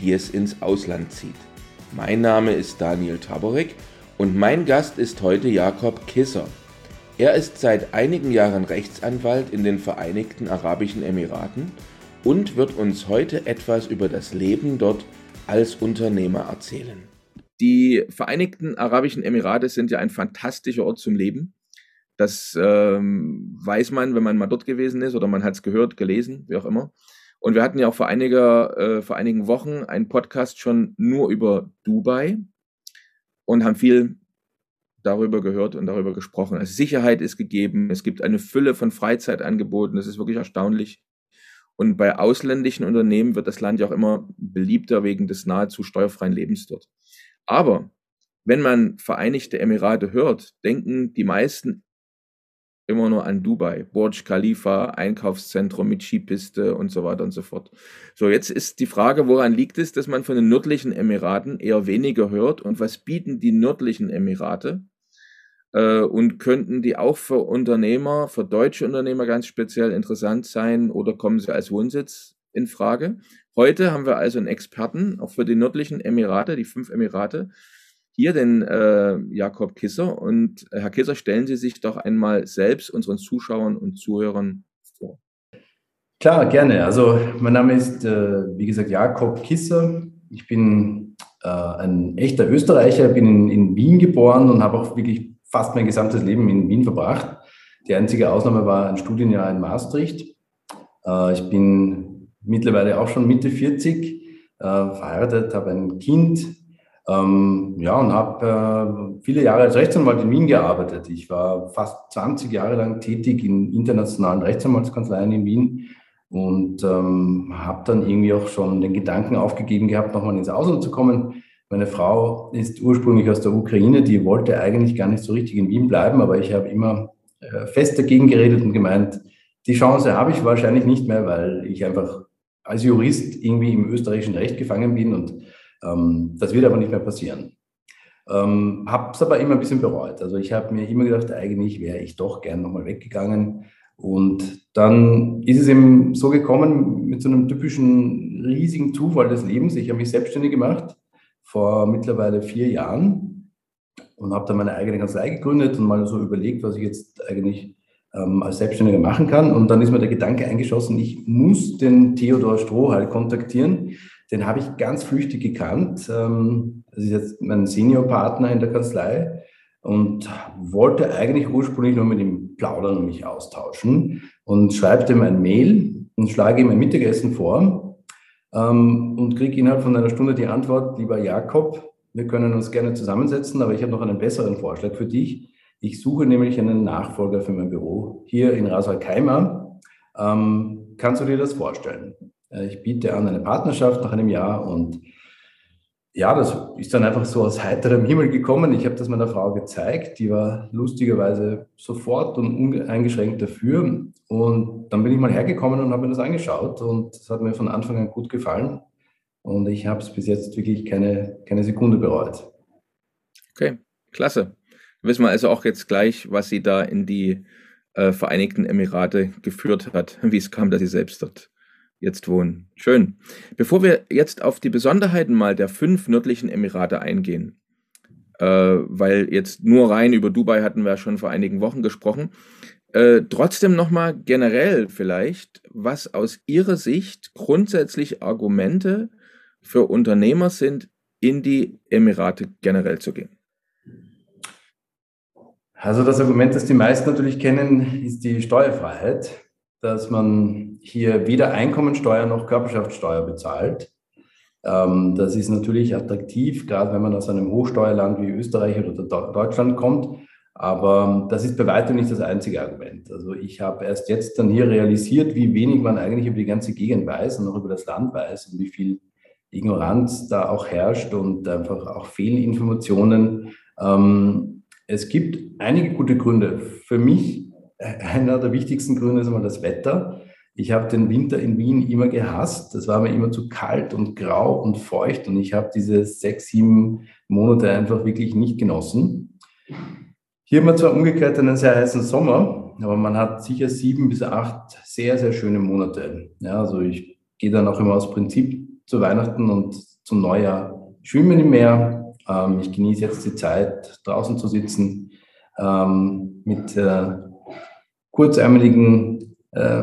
die es ins Ausland zieht. Mein Name ist Daniel Taborek und mein Gast ist heute Jakob Kisser. Er ist seit einigen Jahren Rechtsanwalt in den Vereinigten Arabischen Emiraten und wird uns heute etwas über das Leben dort als Unternehmer erzählen. Die Vereinigten Arabischen Emirate sind ja ein fantastischer Ort zum Leben. Das ähm, weiß man, wenn man mal dort gewesen ist oder man hat es gehört, gelesen, wie auch immer. Und wir hatten ja auch vor, einiger, äh, vor einigen Wochen einen Podcast schon nur über Dubai und haben viel darüber gehört und darüber gesprochen. Also Sicherheit ist gegeben, es gibt eine Fülle von Freizeitangeboten, das ist wirklich erstaunlich. Und bei ausländischen Unternehmen wird das Land ja auch immer beliebter wegen des nahezu steuerfreien Lebens dort. Aber wenn man Vereinigte Emirate hört, denken die meisten immer nur an Dubai, Burj Khalifa, Einkaufszentrum mit Skipiste und so weiter und so fort. So, jetzt ist die Frage, woran liegt es, dass man von den nördlichen Emiraten eher weniger hört und was bieten die nördlichen Emirate? Äh, und könnten die auch für Unternehmer, für deutsche Unternehmer ganz speziell interessant sein oder kommen sie als Wohnsitz in Frage? Heute haben wir also einen Experten, auch für die nördlichen Emirate, die fünf Emirate, hier den äh, Jakob Kisser. Und äh, Herr Kisser, stellen Sie sich doch einmal selbst unseren Zuschauern und Zuhörern vor. Klar, gerne. Also mein Name ist, äh, wie gesagt, Jakob Kisser. Ich bin äh, ein echter Österreicher, bin in, in Wien geboren und habe auch wirklich fast mein gesamtes Leben in Wien verbracht. Die einzige Ausnahme war ein Studienjahr in Maastricht. Äh, ich bin mittlerweile auch schon Mitte 40, äh, verheiratet, habe ein Kind, ähm, ja, und habe äh, viele Jahre als Rechtsanwalt in Wien gearbeitet. Ich war fast 20 Jahre lang tätig in internationalen Rechtsanwaltskanzleien in Wien und ähm, habe dann irgendwie auch schon den Gedanken aufgegeben gehabt, nochmal ins Ausland zu kommen. Meine Frau ist ursprünglich aus der Ukraine, die wollte eigentlich gar nicht so richtig in Wien bleiben, aber ich habe immer äh, fest dagegen geredet und gemeint, die Chance habe ich wahrscheinlich nicht mehr, weil ich einfach als Jurist irgendwie im österreichischen Recht gefangen bin und das wird aber nicht mehr passieren. Ähm, habe es aber immer ein bisschen bereut. Also ich habe mir immer gedacht, eigentlich wäre ich doch gern nochmal weggegangen. Und dann ist es eben so gekommen mit so einem typischen riesigen Zufall des Lebens. Ich habe mich selbstständig gemacht vor mittlerweile vier Jahren und habe dann meine eigene Kanzlei gegründet und mal so überlegt, was ich jetzt eigentlich ähm, als Selbstständiger machen kann. Und dann ist mir der Gedanke eingeschossen, ich muss den Theodor Strohhal kontaktieren. Den habe ich ganz flüchtig gekannt. Ähm, das ist jetzt mein Seniorpartner in der Kanzlei und wollte eigentlich ursprünglich nur mit ihm plaudern und mich austauschen und schreibe ihm ein Mail und schlage ihm ein Mittagessen vor ähm, und kriege innerhalb von einer Stunde die Antwort, lieber Jakob, wir können uns gerne zusammensetzen, aber ich habe noch einen besseren Vorschlag für dich. Ich suche nämlich einen Nachfolger für mein Büro hier in Rasal-Keimer. Ähm, kannst du dir das vorstellen? Äh, ich biete an eine Partnerschaft nach einem Jahr und ja, das ist dann einfach so aus heiterem Himmel gekommen. Ich habe das meiner Frau gezeigt. Die war lustigerweise sofort und uneingeschränkt dafür. Und dann bin ich mal hergekommen und habe mir das angeschaut. Und es hat mir von Anfang an gut gefallen. Und ich habe es bis jetzt wirklich keine, keine Sekunde bereut. Okay, klasse. Wissen wir also auch jetzt gleich, was Sie da in die äh, Vereinigten Emirate geführt hat, wie es kam, dass Sie selbst dort jetzt wohnen. Schön. Bevor wir jetzt auf die Besonderheiten mal der fünf nördlichen Emirate eingehen, äh, weil jetzt nur rein über Dubai hatten wir schon vor einigen Wochen gesprochen, äh, trotzdem nochmal generell vielleicht, was aus Ihrer Sicht grundsätzlich Argumente für Unternehmer sind, in die Emirate generell zu gehen. Also das Argument, das die meisten natürlich kennen, ist die Steuerfreiheit dass man hier weder Einkommensteuer noch Körperschaftssteuer bezahlt. Ähm, das ist natürlich attraktiv, gerade wenn man aus einem Hochsteuerland wie Österreich oder Deutschland kommt. Aber das ist bei weitem nicht das einzige Argument. Also ich habe erst jetzt dann hier realisiert, wie wenig man eigentlich über die ganze Gegend weiß und auch über das Land weiß und wie viel Ignoranz da auch herrscht und einfach auch Fehlinformationen. Ähm, es gibt einige gute Gründe. Für mich einer der wichtigsten Gründe ist einmal das Wetter. Ich habe den Winter in Wien immer gehasst. Das war mir immer zu kalt und grau und feucht und ich habe diese sechs, sieben Monate einfach wirklich nicht genossen. Hier haben wir zwar umgekehrt einen sehr heißen Sommer, aber man hat sicher sieben bis acht sehr, sehr schöne Monate. Ja, also ich gehe dann auch immer aus Prinzip zu Weihnachten und zum Neujahr schwimmen im Meer. Ähm, ich genieße jetzt die Zeit, draußen zu sitzen, ähm, mit äh, kurzärmeligen äh,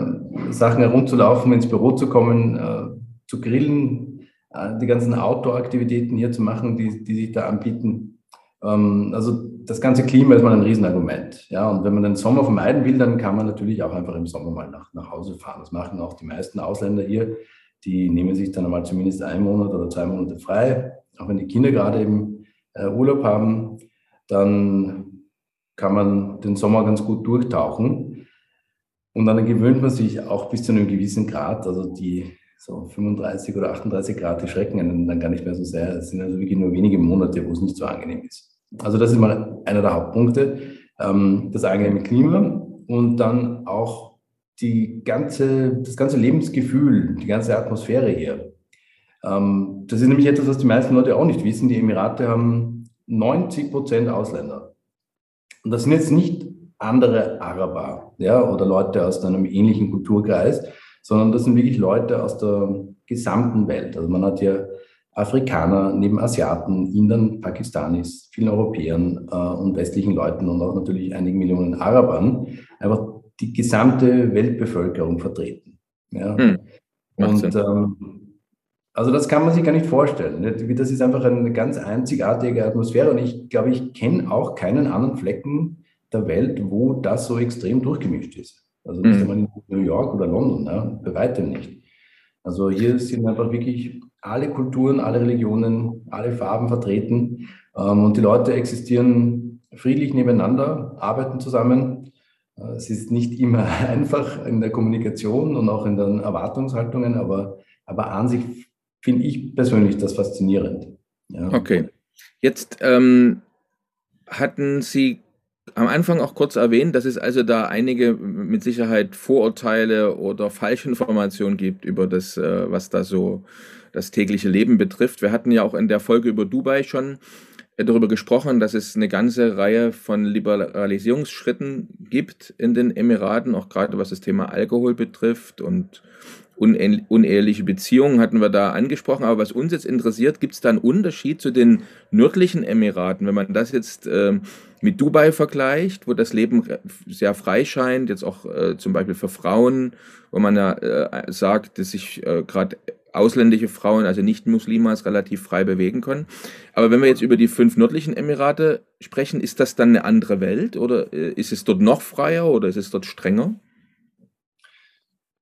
Sachen herumzulaufen, ins Büro zu kommen, äh, zu grillen, äh, die ganzen Outdoor-Aktivitäten hier zu machen, die, die sich da anbieten. Ähm, also das ganze Klima ist mal ein Riesenargument. Ja, und wenn man den Sommer vermeiden will, dann kann man natürlich auch einfach im Sommer mal nach, nach Hause fahren. Das machen auch die meisten Ausländer hier. Die nehmen sich dann einmal zumindest einen Monat oder zwei Monate frei. Auch wenn die Kinder gerade eben äh, Urlaub haben, dann kann man den Sommer ganz gut durchtauchen. Und dann gewöhnt man sich auch bis zu einem gewissen Grad, also die so 35 oder 38 Grad, die schrecken einen dann gar nicht mehr so sehr. Es sind also wirklich nur wenige Monate, wo es nicht so angenehm ist. Also das ist mal einer der Hauptpunkte, ähm, das angenehme Klima und dann auch die ganze, das ganze Lebensgefühl, die ganze Atmosphäre hier. Ähm, das ist nämlich etwas, was die meisten Leute auch nicht wissen. Die Emirate haben 90 Prozent Ausländer. Und das sind jetzt nicht andere Araber ja, oder Leute aus einem ähnlichen Kulturkreis, sondern das sind wirklich Leute aus der gesamten Welt. Also man hat hier Afrikaner, neben Asiaten, Indern, Pakistanis, vielen Europäern äh, und westlichen Leuten und auch natürlich einigen Millionen Arabern einfach die gesamte Weltbevölkerung vertreten. Ja. Hm. Und ähm, also das kann man sich gar nicht vorstellen. Das ist einfach eine ganz einzigartige Atmosphäre und ich glaube, ich kenne auch keinen anderen Flecken der Welt, wo das so extrem durchgemischt ist. Also nicht hm. einmal in New York oder London, ja, bei weitem nicht. Also hier sind einfach wirklich alle Kulturen, alle Religionen, alle Farben vertreten ähm, und die Leute existieren friedlich nebeneinander, arbeiten zusammen. Äh, es ist nicht immer einfach in der Kommunikation und auch in den Erwartungshaltungen, aber, aber an sich finde ich persönlich das faszinierend. Ja. Okay. Jetzt ähm, hatten Sie am Anfang auch kurz erwähnt, dass es also da einige mit Sicherheit Vorurteile oder Falschinformationen gibt über das, äh, was da so das tägliche Leben betrifft. Wir hatten ja auch in der Folge über Dubai schon äh, darüber gesprochen, dass es eine ganze Reihe von Liberalisierungsschritten gibt in den Emiraten, auch gerade was das Thema Alkohol betrifft und uneheliche Beziehungen hatten wir da angesprochen. Aber was uns jetzt interessiert, gibt es da einen Unterschied zu den nördlichen Emiraten, wenn man das jetzt äh, mit Dubai vergleicht, wo das Leben sehr frei scheint, jetzt auch äh, zum Beispiel für Frauen, wo man ja äh, sagt, dass sich äh, gerade ausländische Frauen, also Nicht-Muslimas, relativ frei bewegen können. Aber wenn wir jetzt über die fünf nördlichen Emirate sprechen, ist das dann eine andere Welt oder äh, ist es dort noch freier oder ist es dort strenger?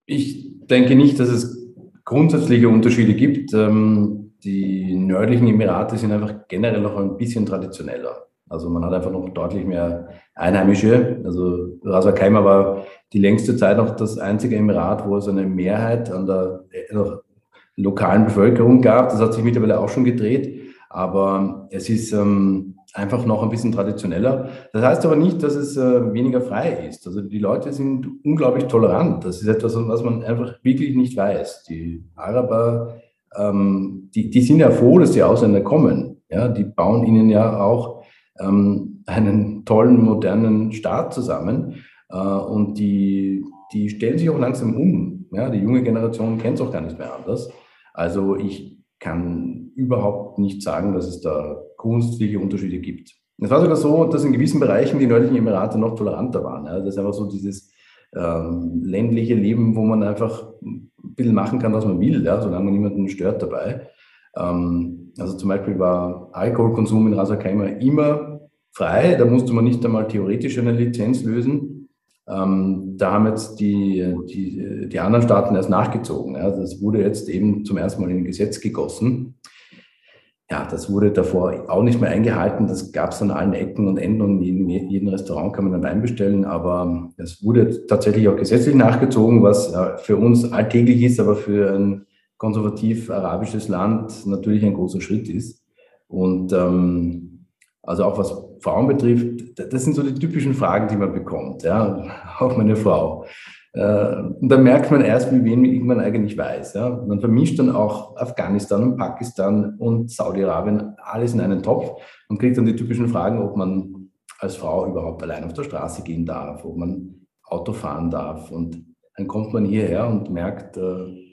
Ich denke nicht, dass es grundsätzliche Unterschiede gibt. Ähm, die nördlichen Emirate sind einfach generell noch ein bisschen traditioneller. Also man hat einfach noch deutlich mehr Einheimische. Also Ras Al Khaimah war die längste Zeit noch das einzige Emirat, wo es eine Mehrheit an der lokalen Bevölkerung gab. Das hat sich mittlerweile auch schon gedreht, aber es ist ähm, einfach noch ein bisschen traditioneller. Das heißt aber nicht, dass es äh, weniger frei ist. Also die Leute sind unglaublich tolerant. Das ist etwas, was man einfach wirklich nicht weiß. Die Araber, ähm, die, die sind ja froh, dass die Ausländer kommen. Ja, die bauen ihnen ja auch ähm, einen tollen, modernen Staat zusammen. Äh, und die, die stellen sich auch langsam um. Ja, die junge Generation kennt es auch gar nicht mehr anders. Also ich kann überhaupt nicht sagen, dass es da grundsätzliche Unterschiede gibt. Es war sogar so, dass in gewissen Bereichen die nördlichen Emirate noch toleranter waren. Ja. Das ist einfach so dieses ähm, ländliche Leben, wo man einfach ein bisschen machen kann, was man will, ja, solange man niemanden stört dabei. Ähm, also zum Beispiel war Alkoholkonsum in Ras immer frei. Da musste man nicht einmal theoretisch eine Lizenz lösen. Ähm, da haben jetzt die, die, die anderen Staaten erst nachgezogen. Ja. Das wurde jetzt eben zum ersten Mal in ein Gesetz gegossen. Ja, das wurde davor auch nicht mehr eingehalten. Das gab es an allen Ecken und Enden und in jedem Restaurant kann man dann Wein bestellen. Aber es wurde tatsächlich auch gesetzlich nachgezogen, was für uns alltäglich ist, aber für ein konservativ-arabisches Land natürlich ein großer Schritt ist. Und ähm, also auch was Frauen betrifft, das sind so die typischen Fragen, die man bekommt, ja, auch meine Frau. Äh, und da merkt man erst, wie wenig man eigentlich weiß. Man vermischt dann auch Afghanistan und Pakistan und Saudi-Arabien alles in einen Topf und kriegt dann die typischen Fragen, ob man als Frau überhaupt allein auf der Straße gehen darf, ob man Auto fahren darf. Und dann kommt man hierher und merkt, äh,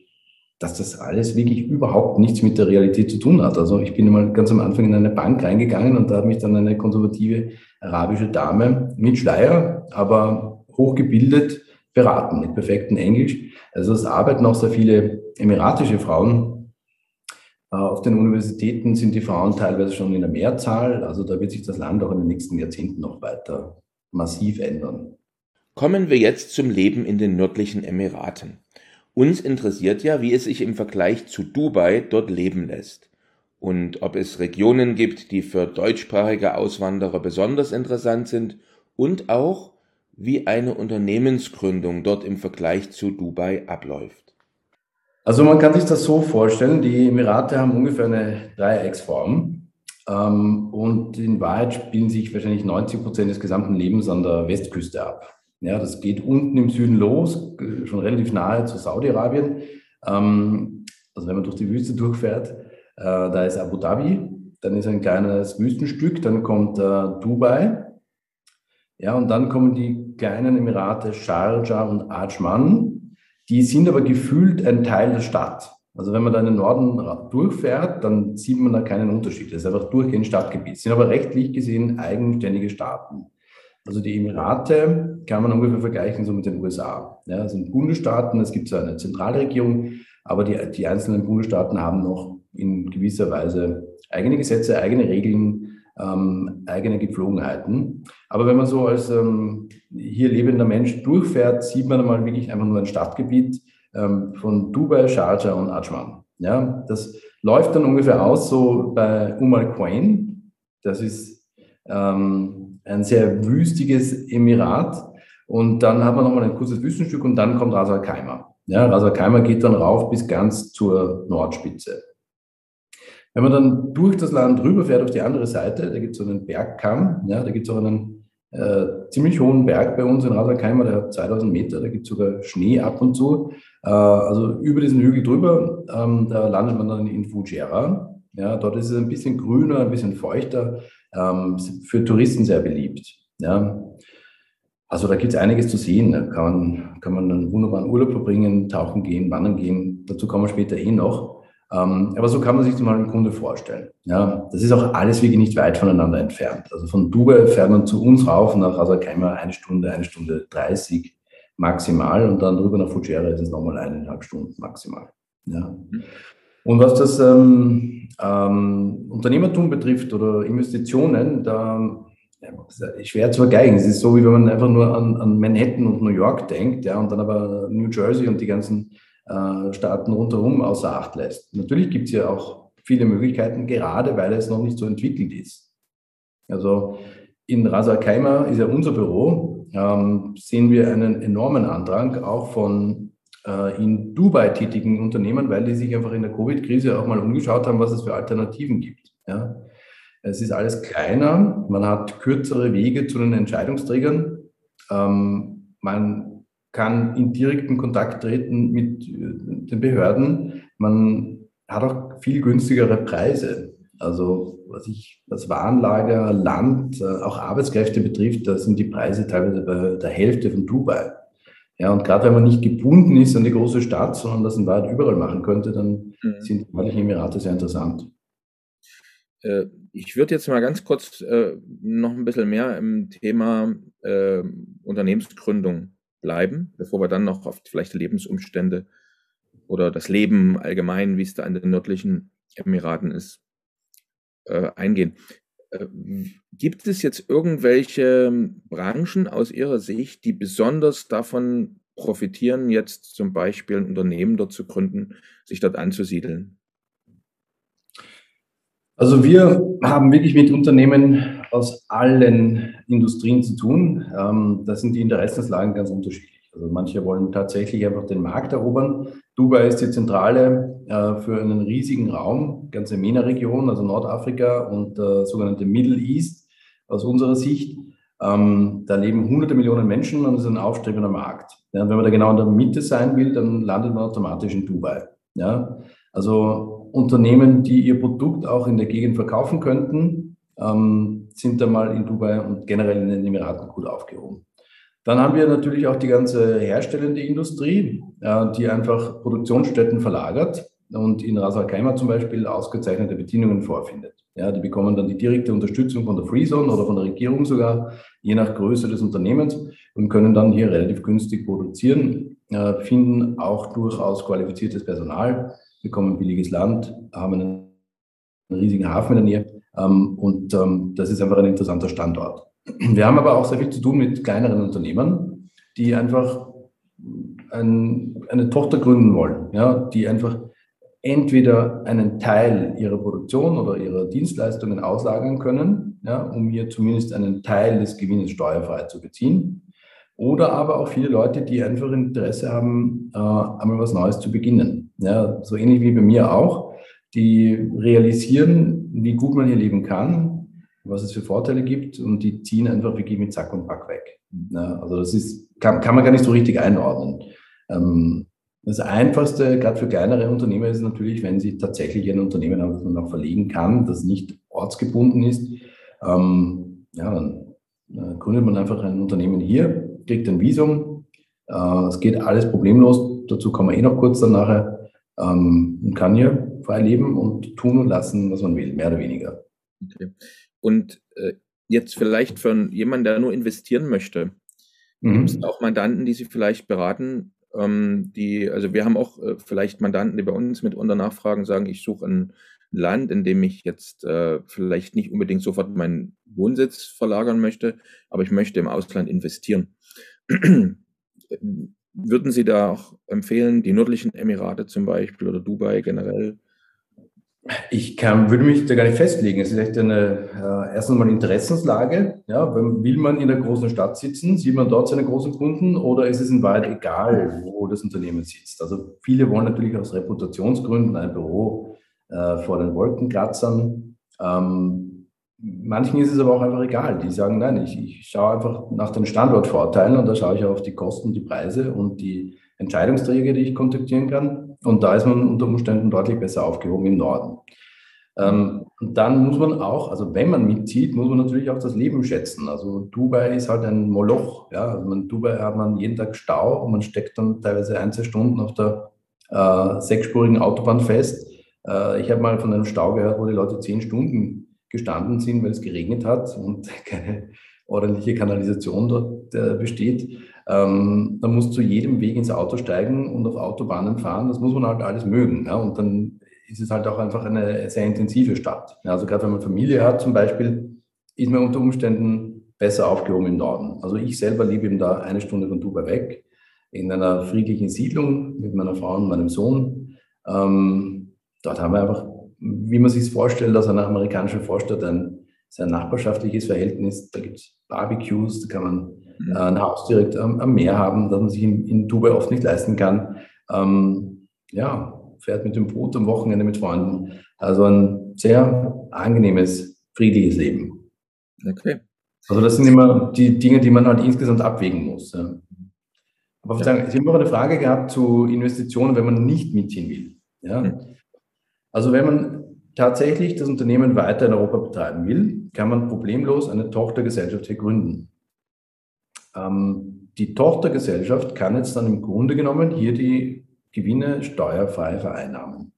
dass das alles wirklich überhaupt nichts mit der Realität zu tun hat. Also ich bin mal ganz am Anfang in eine Bank reingegangen und da hat mich dann eine konservative arabische Dame mit Schleier, aber hochgebildet beraten, mit perfektem Englisch. Also es arbeiten auch sehr viele emiratische Frauen. Äh, auf den Universitäten sind die Frauen teilweise schon in der Mehrzahl. Also da wird sich das Land auch in den nächsten Jahrzehnten noch weiter massiv ändern. Kommen wir jetzt zum Leben in den nördlichen Emiraten. Uns interessiert ja, wie es sich im Vergleich zu Dubai dort leben lässt und ob es Regionen gibt, die für deutschsprachige Auswanderer besonders interessant sind und auch, wie eine Unternehmensgründung dort im Vergleich zu Dubai abläuft. Also man kann sich das so vorstellen, die Emirate haben ungefähr eine Dreiecksform ähm, und in Wahrheit spielen sich wahrscheinlich 90 Prozent des gesamten Lebens an der Westküste ab. Ja, das geht unten im Süden los, schon relativ nahe zu Saudi-Arabien. Ähm, also wenn man durch die Wüste durchfährt, äh, da ist Abu Dhabi, dann ist ein kleines Wüstenstück, dann kommt äh, Dubai. Ja, und dann kommen die kleinen Emirate Sharjah und Ajman. Die sind aber gefühlt ein Teil der Stadt. Also wenn man da in den Norden durchfährt, dann sieht man da keinen Unterschied. Das ist einfach durchgehend Stadtgebiet. Sind aber rechtlich gesehen eigenständige Staaten. Also die Emirate kann man ungefähr vergleichen so mit den USA. Ja, das sind Bundesstaaten, es gibt so eine Zentralregierung, aber die, die einzelnen Bundesstaaten haben noch in gewisser Weise eigene Gesetze, eigene Regeln, ähm, eigene Gepflogenheiten. Aber wenn man so als ähm, hier lebender Mensch durchfährt, sieht man einmal wirklich einfach nur ein Stadtgebiet ähm, von Dubai, Sharjah und Ajman. Ja, das läuft dann ungefähr aus so bei Umal Quain. Das ist ähm, ein sehr wüstiges Emirat. Und dann hat man nochmal ein kurzes Wüstenstück und dann kommt Ras Al Khaimah. Ja, Ras Al Khaimah geht dann rauf bis ganz zur Nordspitze. Wenn man dann durch das Land rüberfährt auf die andere Seite, da gibt es so einen Bergkamm, ja, da gibt es auch einen äh, ziemlich hohen Berg bei uns in Ras Al Khaimah, der hat 2000 Meter, da gibt es sogar Schnee ab und zu. Äh, also über diesen Hügel drüber, ähm, da landet man dann in Fujairah. Ja, dort ist es ein bisschen grüner, ein bisschen feuchter ähm, für Touristen sehr beliebt. Ja. Also da gibt es einiges zu sehen. Da kann man, kann man einen wunderbaren Urlaub verbringen, tauchen gehen, wandern gehen. Dazu kommen wir später eh noch. Ähm, aber so kann man sich das mal im Grunde vorstellen. Ja, das ist auch alles wirklich nicht weit voneinander entfernt. Also von Dubai fährt man zu uns rauf nach Rasakaimer eine Stunde, eine Stunde 30 maximal und dann drüber nach Fujairah ist es nochmal eineinhalb Stunden maximal. Ja. Und was das ähm, ähm, Unternehmertum betrifft oder Investitionen, da ist schwer zu vergleichen. Es ist so, wie wenn man einfach nur an, an Manhattan und New York denkt, ja, und dann aber New Jersey und die ganzen äh, Staaten rundherum außer Acht lässt. Natürlich gibt es ja auch viele Möglichkeiten, gerade weil es noch nicht so entwickelt ist. Also in Rasa Kaimer ist ja unser Büro, ähm, sehen wir einen enormen Andrang auch von äh, in Dubai tätigen Unternehmen, weil die sich einfach in der Covid-Krise auch mal umgeschaut haben, was es für Alternativen gibt. Ja. Es ist alles kleiner, man hat kürzere Wege zu den Entscheidungsträgern, ähm, man kann in direkten Kontakt treten mit äh, den Behörden, man hat auch viel günstigere Preise. Also was ich, was Warenlager, Land, äh, auch Arbeitskräfte betrifft, da sind die Preise teilweise bei der Hälfte von Dubai. Ja, und gerade wenn man nicht gebunden ist an die große Stadt, sondern das in Wahrheit überall machen könnte, dann mhm. sind die nördlichen Emirate sehr interessant. Äh, ich würde jetzt mal ganz kurz noch ein bisschen mehr im Thema Unternehmensgründung bleiben, bevor wir dann noch auf vielleicht Lebensumstände oder das Leben allgemein, wie es da in den nördlichen Emiraten ist, eingehen. Gibt es jetzt irgendwelche Branchen aus Ihrer Sicht, die besonders davon profitieren, jetzt zum Beispiel ein Unternehmen dort zu gründen, sich dort anzusiedeln? Also wir haben wirklich mit Unternehmen aus allen Industrien zu tun. Ähm, da sind die Interessenslagen ganz unterschiedlich. Also manche wollen tatsächlich einfach den Markt erobern. Dubai ist die Zentrale äh, für einen riesigen Raum, ganze MENA-Region, also Nordafrika und äh, sogenannte Middle East aus unserer Sicht. Ähm, da leben hunderte Millionen Menschen und es ist ein aufstrebender Markt. Ja, wenn man da genau in der Mitte sein will, dann landet man automatisch in Dubai. Ja, also Unternehmen, die ihr Produkt auch in der Gegend verkaufen könnten, ähm, sind da mal in Dubai und generell in den Emiraten gut aufgehoben. Dann haben wir natürlich auch die ganze herstellende Industrie, äh, die einfach Produktionsstätten verlagert und in Ras Al Khaimah zum Beispiel ausgezeichnete Bedingungen vorfindet. Ja, die bekommen dann die direkte Unterstützung von der Free Zone oder von der Regierung sogar, je nach Größe des Unternehmens und können dann hier relativ günstig produzieren, äh, finden auch durchaus qualifiziertes Personal, bekommen billiges Land, haben einen, riesigen Hafen in der Nähe und ähm, das ist einfach ein interessanter Standort. Wir haben aber auch sehr viel zu tun mit kleineren Unternehmen, die einfach ein, eine Tochter gründen wollen, ja, die einfach entweder einen Teil ihrer Produktion oder ihrer Dienstleistungen auslagern können, ja, um hier zumindest einen Teil des Gewinnes steuerfrei zu beziehen. Oder aber auch viele Leute, die einfach Interesse haben, äh, einmal was Neues zu beginnen. Ja, so ähnlich wie bei mir auch, die realisieren, wie gut man hier leben kann, was es für Vorteile gibt und die ziehen einfach wirklich mit Zack und Pack weg. Ja, also das ist, kann, kann man gar nicht so richtig einordnen. Ähm, das Einfachste, gerade für kleinere Unternehmer, ist natürlich, wenn sie tatsächlich ein Unternehmen haben, verlegen kann, das nicht ortsgebunden ist. Ähm, ja, dann äh, gründet man einfach ein Unternehmen hier, kriegt ein Visum. Äh, es geht alles problemlos. Dazu kommen wir eh noch kurz dann nachher. Ähm, und kann hier frei leben und tun und lassen, was man will, mehr oder weniger. Okay. Und äh, jetzt vielleicht für jemanden, der nur investieren möchte, mhm. gibt es auch Mandanten, die Sie vielleicht beraten, ähm, die, also wir haben auch äh, vielleicht Mandanten, die bei uns mitunter nachfragen, sagen, ich suche ein Land, in dem ich jetzt äh, vielleicht nicht unbedingt sofort meinen Wohnsitz verlagern möchte, aber ich möchte im Ausland investieren. Würden Sie da auch empfehlen, die nördlichen Emirate zum Beispiel oder Dubai generell ich kann, würde mich da gar nicht festlegen. Es ist echt eine, äh, erstens mal Interessenslage. Ja, will man in der großen Stadt sitzen, sieht man dort seine großen Kunden oder ist es in Wahrheit egal, wo das Unternehmen sitzt? Also viele wollen natürlich aus Reputationsgründen ein Büro äh, vor den Wolkenkratzern. Ähm, manchen ist es aber auch einfach egal. Die sagen, nein, ich, ich schaue einfach nach den Standortvorteilen und da schaue ich auf die Kosten, die Preise und die Entscheidungsträger, die ich kontaktieren kann. Und da ist man unter Umständen deutlich besser aufgehoben im Norden. Ähm, dann muss man auch, also wenn man mitzieht, muss man natürlich auch das Leben schätzen. Also Dubai ist halt ein Moloch. Ja? Also man, Dubai hat man jeden Tag Stau und man steckt dann teilweise ein, zwei Stunden auf der äh, sechsspurigen Autobahn fest. Äh, ich habe mal von einem Stau gehört, wo die Leute zehn Stunden gestanden sind, weil es geregnet hat und keine ordentliche Kanalisation dort äh, besteht. Ähm, man muss zu jedem Weg ins Auto steigen und auf Autobahnen fahren. Das muss man halt alles mögen. Ja? Und dann ist es halt auch einfach eine sehr intensive Stadt. Ja, also gerade wenn man Familie hat zum Beispiel, ist man unter Umständen besser aufgehoben im Norden. Also ich selber lebe eben da eine Stunde von Dubai weg, in einer friedlichen Siedlung mit meiner Frau und meinem Sohn. Ähm, dort haben wir einfach, wie man sich vorstellt, aus einer amerikanischen Vorstadt ein sehr nachbarschaftliches Verhältnis. Da gibt es Barbecues, da kann man äh, ein Haus direkt am, am, Meer haben, das man sich in, in Dubai oft nicht leisten kann. Ähm, ja, fährt mit dem Boot am Wochenende mit Freunden. Also ein sehr angenehmes, friedliches Leben. Okay. Also das sind immer die Dinge, die man halt insgesamt abwägen muss. Ja. Aber ja. sagen, Sie haben noch eine Frage gehabt zu Investitionen, wenn man nicht mitziehen will. Ja? Hm. Also wenn man tatsächlich das Unternehmen weiter in Europa betreiben will, kann man problemlos eine Tochtergesellschaft hier gründen. Ähm, die Tochtergesellschaft kann jetzt dann im Grunde genommen hier die Gewinne steuerfrei vereinnahmen.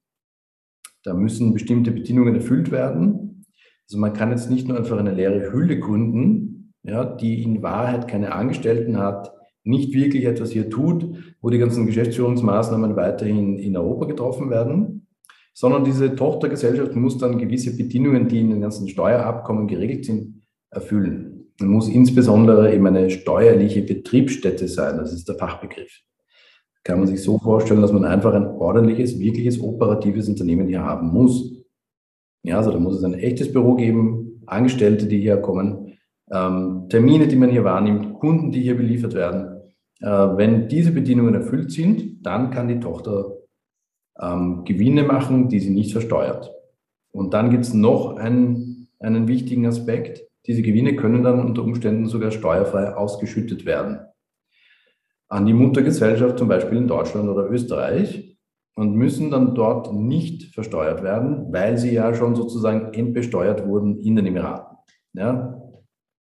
Da müssen bestimmte Bedingungen erfüllt werden. Also man kann jetzt nicht nur einfach eine leere Hülle gründen, ja, die in Wahrheit keine Angestellten hat, nicht wirklich etwas hier tut, wo die ganzen Geschäftsführungsmaßnahmen weiterhin in Europa getroffen werden, sondern diese Tochtergesellschaft muss dann gewisse Bedingungen, die in den ganzen Steuerabkommen geregelt sind, erfüllen muss insbesondere eben eine steuerliche Betriebsstätte sein. Das ist der Fachbegriff. Kann man sich so vorstellen, dass man einfach ein ordentliches, wirkliches operatives Unternehmen hier haben muss. Ja, also da muss es ein echtes Büro geben, Angestellte, die hier kommen, ähm, Termine, die man hier wahrnimmt, Kunden, die hier beliefert werden. Äh, wenn diese Bedingungen erfüllt sind, dann kann die Tochter ähm, Gewinne machen, die sie nicht versteuert. Und dann gibt es noch einen, einen wichtigen Aspekt. Diese Gewinne können dann unter Umständen sogar steuerfrei ausgeschüttet werden. An die Muttergesellschaft zum Beispiel in Deutschland oder Österreich und müssen dann dort nicht versteuert werden, weil sie ja schon sozusagen entbesteuert wurden in den Emiraten. Ja?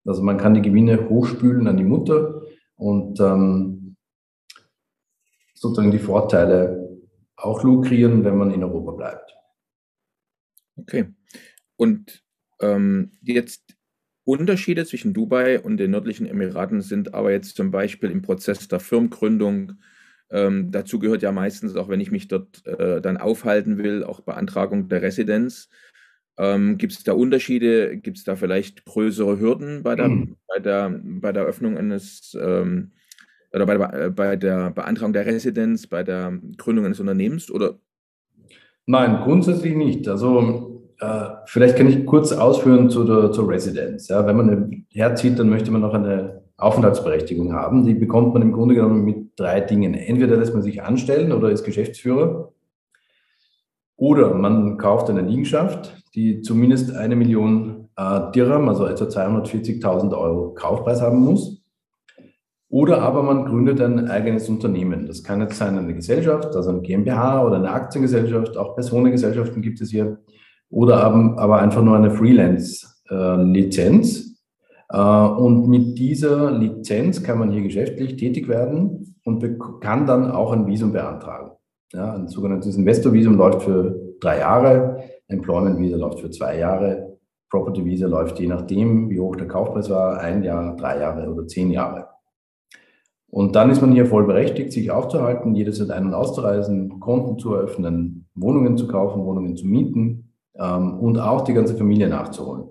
Also man kann die Gewinne hochspülen an die Mutter und ähm, sozusagen die Vorteile auch lukrieren, wenn man in Europa bleibt. Okay. Und ähm, jetzt Unterschiede zwischen Dubai und den nördlichen Emiraten sind aber jetzt zum Beispiel im Prozess der Firmengründung. Ähm, dazu gehört ja meistens, auch wenn ich mich dort äh, dann aufhalten will, auch Beantragung der Residenz. Ähm, Gibt es da Unterschiede? Gibt es da vielleicht größere Hürden bei der, mhm. bei der, bei der Öffnung eines ähm, oder bei der, bei der Beantragung der Residenz, bei der Gründung eines Unternehmens? Oder? Nein, grundsätzlich nicht. Also äh, vielleicht kann ich kurz ausführen zu der, zur Residenz. Ja, wenn man herzieht, dann möchte man noch eine Aufenthaltsberechtigung haben. Die bekommt man im Grunde genommen mit drei Dingen. Entweder lässt man sich anstellen oder ist Geschäftsführer. Oder man kauft eine Liegenschaft, die zumindest eine Million äh, Dirham, also etwa 240.000 Euro Kaufpreis haben muss. Oder aber man gründet ein eigenes Unternehmen. Das kann jetzt sein eine Gesellschaft, also eine GmbH oder eine Aktiengesellschaft, auch Personengesellschaften gibt es hier. Oder aber einfach nur eine Freelance-Lizenz. Äh, und mit dieser Lizenz kann man hier geschäftlich tätig werden und kann dann auch ein Visum beantragen. Ja, ein sogenanntes Investor-Visum läuft für drei Jahre, Employment Visa läuft für zwei Jahre, Property Visa läuft je nachdem, wie hoch der Kaufpreis war, ein Jahr, drei Jahre oder zehn Jahre. Und dann ist man hier voll berechtigt, sich aufzuhalten, jederzeit ein- und auszureisen, Konten zu eröffnen, Wohnungen zu kaufen, Wohnungen zu mieten ähm, und auch die ganze Familie nachzuholen.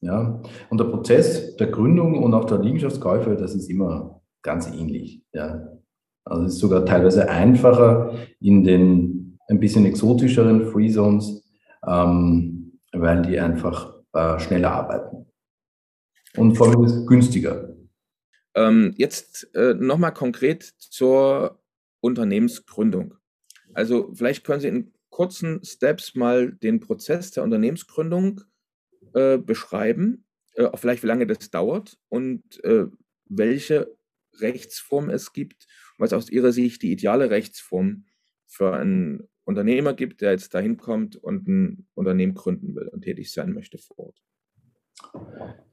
Ja, und der Prozess der Gründung und auch der Liegenschaftskäufe, das ist immer ganz ähnlich. Ja. Also es ist sogar teilweise einfacher in den ein bisschen exotischeren Free Zones, ähm, weil die einfach äh, schneller arbeiten. Und vor allem ist günstiger. Ähm, jetzt äh, nochmal konkret zur Unternehmensgründung. Also vielleicht können Sie in kurzen Steps mal den Prozess der Unternehmensgründung äh, beschreiben, äh, vielleicht wie lange das dauert und äh, welche Rechtsform es gibt, was aus Ihrer Sicht die ideale Rechtsform für einen Unternehmer gibt, der jetzt dahin kommt und ein Unternehmen gründen will und tätig sein möchte vor Ort.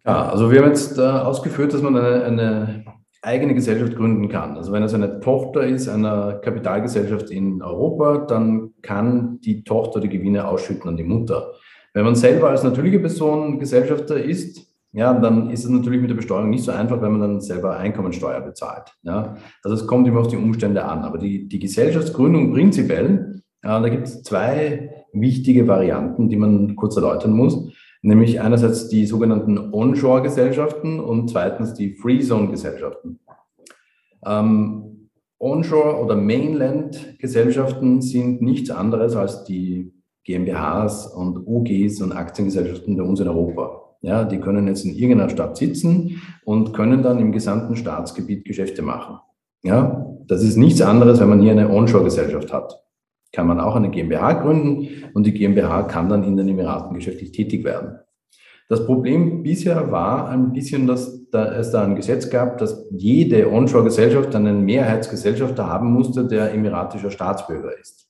Ja, also wir haben jetzt äh, ausgeführt, dass man eine, eine, eigene Gesellschaft gründen kann. Also wenn es eine Tochter ist einer Kapitalgesellschaft in Europa, dann kann die Tochter die Gewinne ausschütten an die Mutter. Wenn man selber als natürliche Person Gesellschafter ist, ja, dann ist es natürlich mit der Besteuerung nicht so einfach, wenn man dann selber Einkommensteuer bezahlt. Ja, also es kommt immer auf die Umstände an. Aber die, die Gesellschaftsgründung prinzipiell, ja, da gibt es zwei wichtige Varianten, die man kurz erläutern muss nämlich einerseits die sogenannten Onshore-Gesellschaften und zweitens die Free-Zone-Gesellschaften. Ähm, Onshore- oder Mainland-Gesellschaften sind nichts anderes als die GmbHs und UGs und Aktiengesellschaften bei uns in Europa. Ja, die können jetzt in irgendeiner Stadt sitzen und können dann im gesamten Staatsgebiet Geschäfte machen. Ja, das ist nichts anderes, wenn man hier eine Onshore-Gesellschaft hat kann man auch eine GmbH gründen und die GmbH kann dann in den Emiraten geschäftlich tätig werden. Das Problem bisher war ein bisschen, dass da es da ein Gesetz gab, dass jede Onshore-Gesellschaft einen Mehrheitsgesellschafter haben musste, der emiratischer Staatsbürger ist.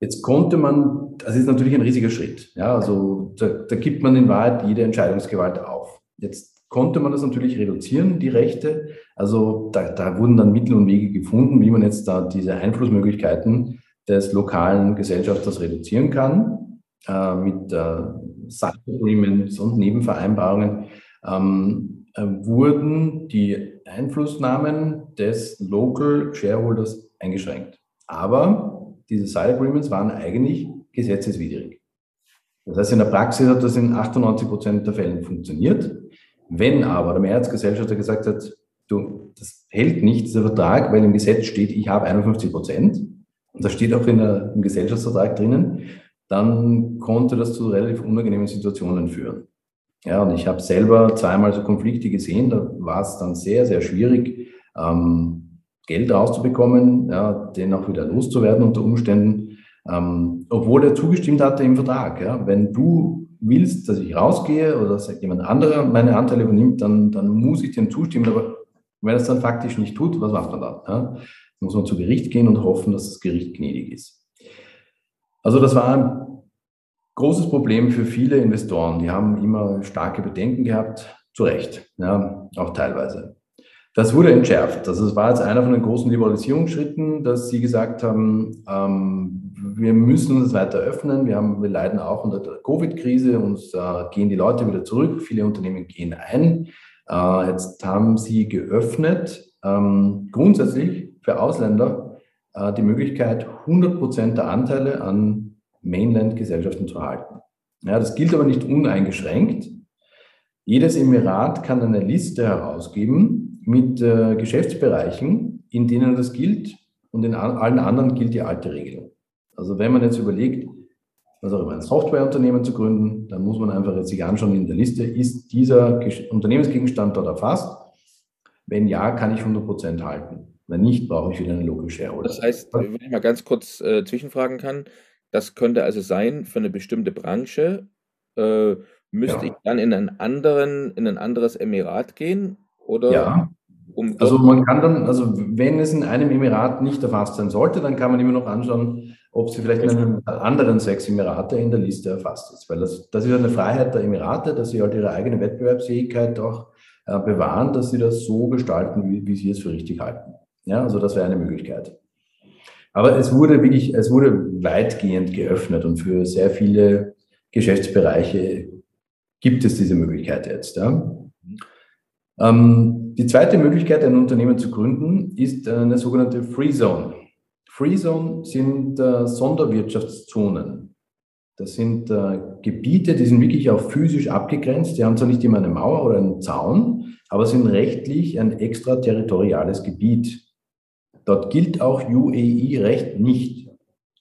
Jetzt konnte man, das ist natürlich ein riesiger Schritt, ja, also da, da gibt man in Wahrheit jede Entscheidungsgewalt auf. Jetzt konnte man das natürlich reduzieren, die Rechte. Also da, da wurden dann Mittel und Wege gefunden, wie man jetzt da diese Einflussmöglichkeiten des lokalen Gesellschafters reduzieren kann, äh, mit äh, Sub-Agreements und Nebenvereinbarungen, ähm, äh, wurden die Einflussnahmen des Local Shareholders eingeschränkt. Aber diese Side Agreements waren eigentlich gesetzeswidrig. Das heißt, in der Praxis hat das in 98 Prozent der Fällen funktioniert. Wenn aber der Mehrheitsgesellschafter gesagt hat, du, das hält nicht, dieser Vertrag, weil im Gesetz steht, ich habe 51 Prozent, und das steht auch in der, im Gesellschaftsvertrag drinnen, dann konnte das zu relativ unangenehmen Situationen führen. Ja, und ich habe selber zweimal so Konflikte gesehen, da war es dann sehr, sehr schwierig, ähm, Geld rauszubekommen, ja, den auch wieder loszuwerden unter Umständen, ähm, obwohl er zugestimmt hatte im Vertrag. Ja. Wenn du willst, dass ich rausgehe oder dass jemand anderer meine Anteile übernimmt, dann, dann muss ich dem zustimmen. Aber wenn er es dann faktisch nicht tut, was macht man dann? Ja? Muss man zu Gericht gehen und hoffen, dass das Gericht gnädig ist. Also das war ein großes Problem für viele Investoren. Die haben immer starke Bedenken gehabt, zu Recht, ja, auch teilweise. Das wurde entschärft. Also es war jetzt einer von den großen Liberalisierungsschritten, dass sie gesagt haben, ähm, wir müssen uns weiter öffnen. Wir, haben, wir leiden auch unter der Covid-Krise. Uns äh, gehen die Leute wieder zurück. Viele Unternehmen gehen ein. Äh, jetzt haben sie geöffnet, ähm, grundsätzlich für Ausländer äh, die Möglichkeit, 100 Prozent der Anteile an Mainland-Gesellschaften zu erhalten. Ja, das gilt aber nicht uneingeschränkt. Jedes Emirat kann eine Liste herausgeben, mit äh, Geschäftsbereichen, in denen das gilt und in allen anderen gilt die alte Regelung. Also wenn man jetzt überlegt, was auch immer, ein Softwareunternehmen zu gründen, dann muss man einfach jetzt sich anschauen in der Liste, ist dieser Unternehmensgegenstand dort erfasst? Wenn ja, kann ich 100% halten. Wenn nicht, brauche ich wieder eine Local Shareholder. Das heißt, wenn ich mal ganz kurz äh, zwischenfragen kann, das könnte also sein, für eine bestimmte Branche äh, müsste ja. ich dann in, einen anderen, in ein anderes Emirat gehen oder ja. Um also man kann dann, also wenn es in einem Emirat nicht erfasst sein sollte, dann kann man immer noch anschauen, ob sie vielleicht in einem anderen sechs Emirate in der Liste erfasst ist. Weil das, das ist eine Freiheit der Emirate, dass sie halt ihre eigene Wettbewerbsfähigkeit auch äh, bewahren, dass sie das so gestalten, wie, wie sie es für richtig halten. Ja, also das wäre eine Möglichkeit. Aber es wurde wirklich, es wurde weitgehend geöffnet und für sehr viele Geschäftsbereiche gibt es diese Möglichkeit jetzt. Ja. Ähm, die zweite Möglichkeit, ein Unternehmen zu gründen, ist eine sogenannte Free Zone. Free Zone sind äh, Sonderwirtschaftszonen. Das sind äh, Gebiete, die sind wirklich auch physisch abgegrenzt. Die haben zwar nicht immer eine Mauer oder einen Zaun, aber sind rechtlich ein extraterritoriales Gebiet. Dort gilt auch UAE-Recht nicht,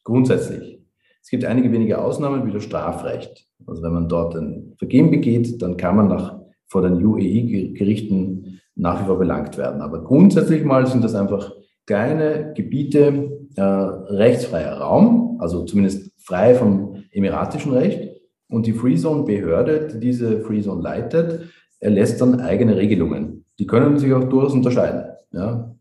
grundsätzlich. Es gibt einige wenige Ausnahmen wie das Strafrecht. Also wenn man dort ein Vergehen begeht, dann kann man nach vor den UEI-Gerichten nach wie vor belangt werden. Aber grundsätzlich mal sind das einfach kleine Gebiete, äh, rechtsfreier Raum, also zumindest frei vom emiratischen Recht. Und die Freezone-Behörde, die diese Freezone leitet, erlässt dann eigene Regelungen. Die können sich auch durchaus unterscheiden. Ja.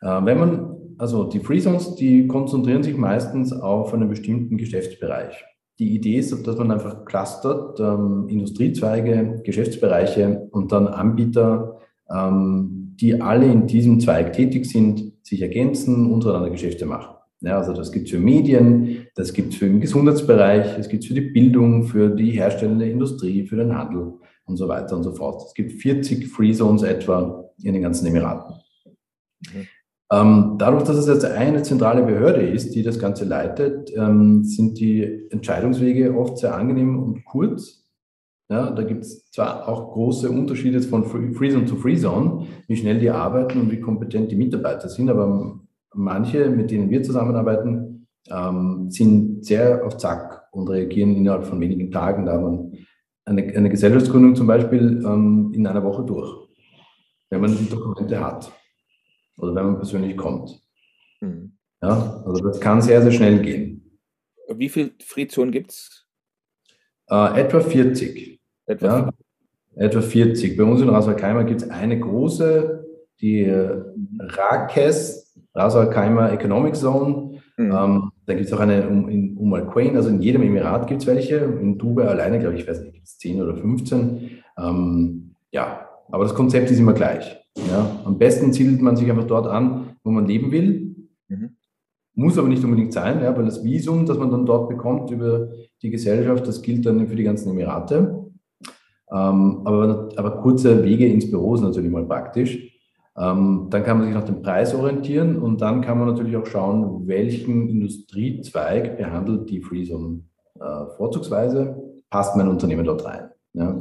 Äh, wenn man, also die Freezones, die konzentrieren sich meistens auf einen bestimmten Geschäftsbereich. Die Idee ist, dass man einfach clustert, ähm, Industriezweige, Geschäftsbereiche und dann Anbieter, ähm, die alle in diesem Zweig tätig sind, sich ergänzen, untereinander Geschäfte machen. Ja, also das gibt es für Medien, das gibt es für den Gesundheitsbereich, es gibt es für die Bildung, für die herstellende Industrie, für den Handel und so weiter und so fort. Es gibt 40 Free Zones etwa in den ganzen Emiraten. Mhm. Ähm, dadurch, dass es jetzt eine zentrale Behörde ist, die das Ganze leitet, ähm, sind die Entscheidungswege oft sehr angenehm und kurz. Ja, da gibt es zwar auch große Unterschiede von Freezone zu Freezone, wie schnell die arbeiten und wie kompetent die Mitarbeiter sind, aber manche, mit denen wir zusammenarbeiten, ähm, sind sehr auf Zack und reagieren innerhalb von wenigen Tagen. Da man eine, eine Gesellschaftsgründung zum Beispiel ähm, in einer Woche durch, wenn man die Dokumente hat oder wenn man persönlich kommt. Mhm. Ja, also das kann sehr, sehr schnell gehen. Wie viele Frizonen gibt es? Äh, etwa 40. Etwa, ja, etwa 40. Bei uns in Rasalkeimer gibt es eine große, die äh, RAKES, Rasalkeimer Economic Zone. Mhm. Ähm, da gibt es auch eine um, in Umm Al-Quain, also in jedem Emirat gibt es welche. In Dubai alleine, glaube ich, weiß nicht, gibt es 10 oder 15. Ähm, ja, aber das Konzept ist immer gleich. Ja, am besten zielt man sich einfach dort an, wo man leben will. Mhm. Muss aber nicht unbedingt sein, ja, weil das Visum, das man dann dort bekommt über die Gesellschaft, das gilt dann für die ganzen Emirate. Ähm, aber, aber kurze Wege ins Büro ist natürlich mal praktisch. Ähm, dann kann man sich nach dem Preis orientieren und dann kann man natürlich auch schauen, welchen Industriezweig behandelt die Freezone äh, vorzugsweise. Passt mein Unternehmen dort rein? Ja.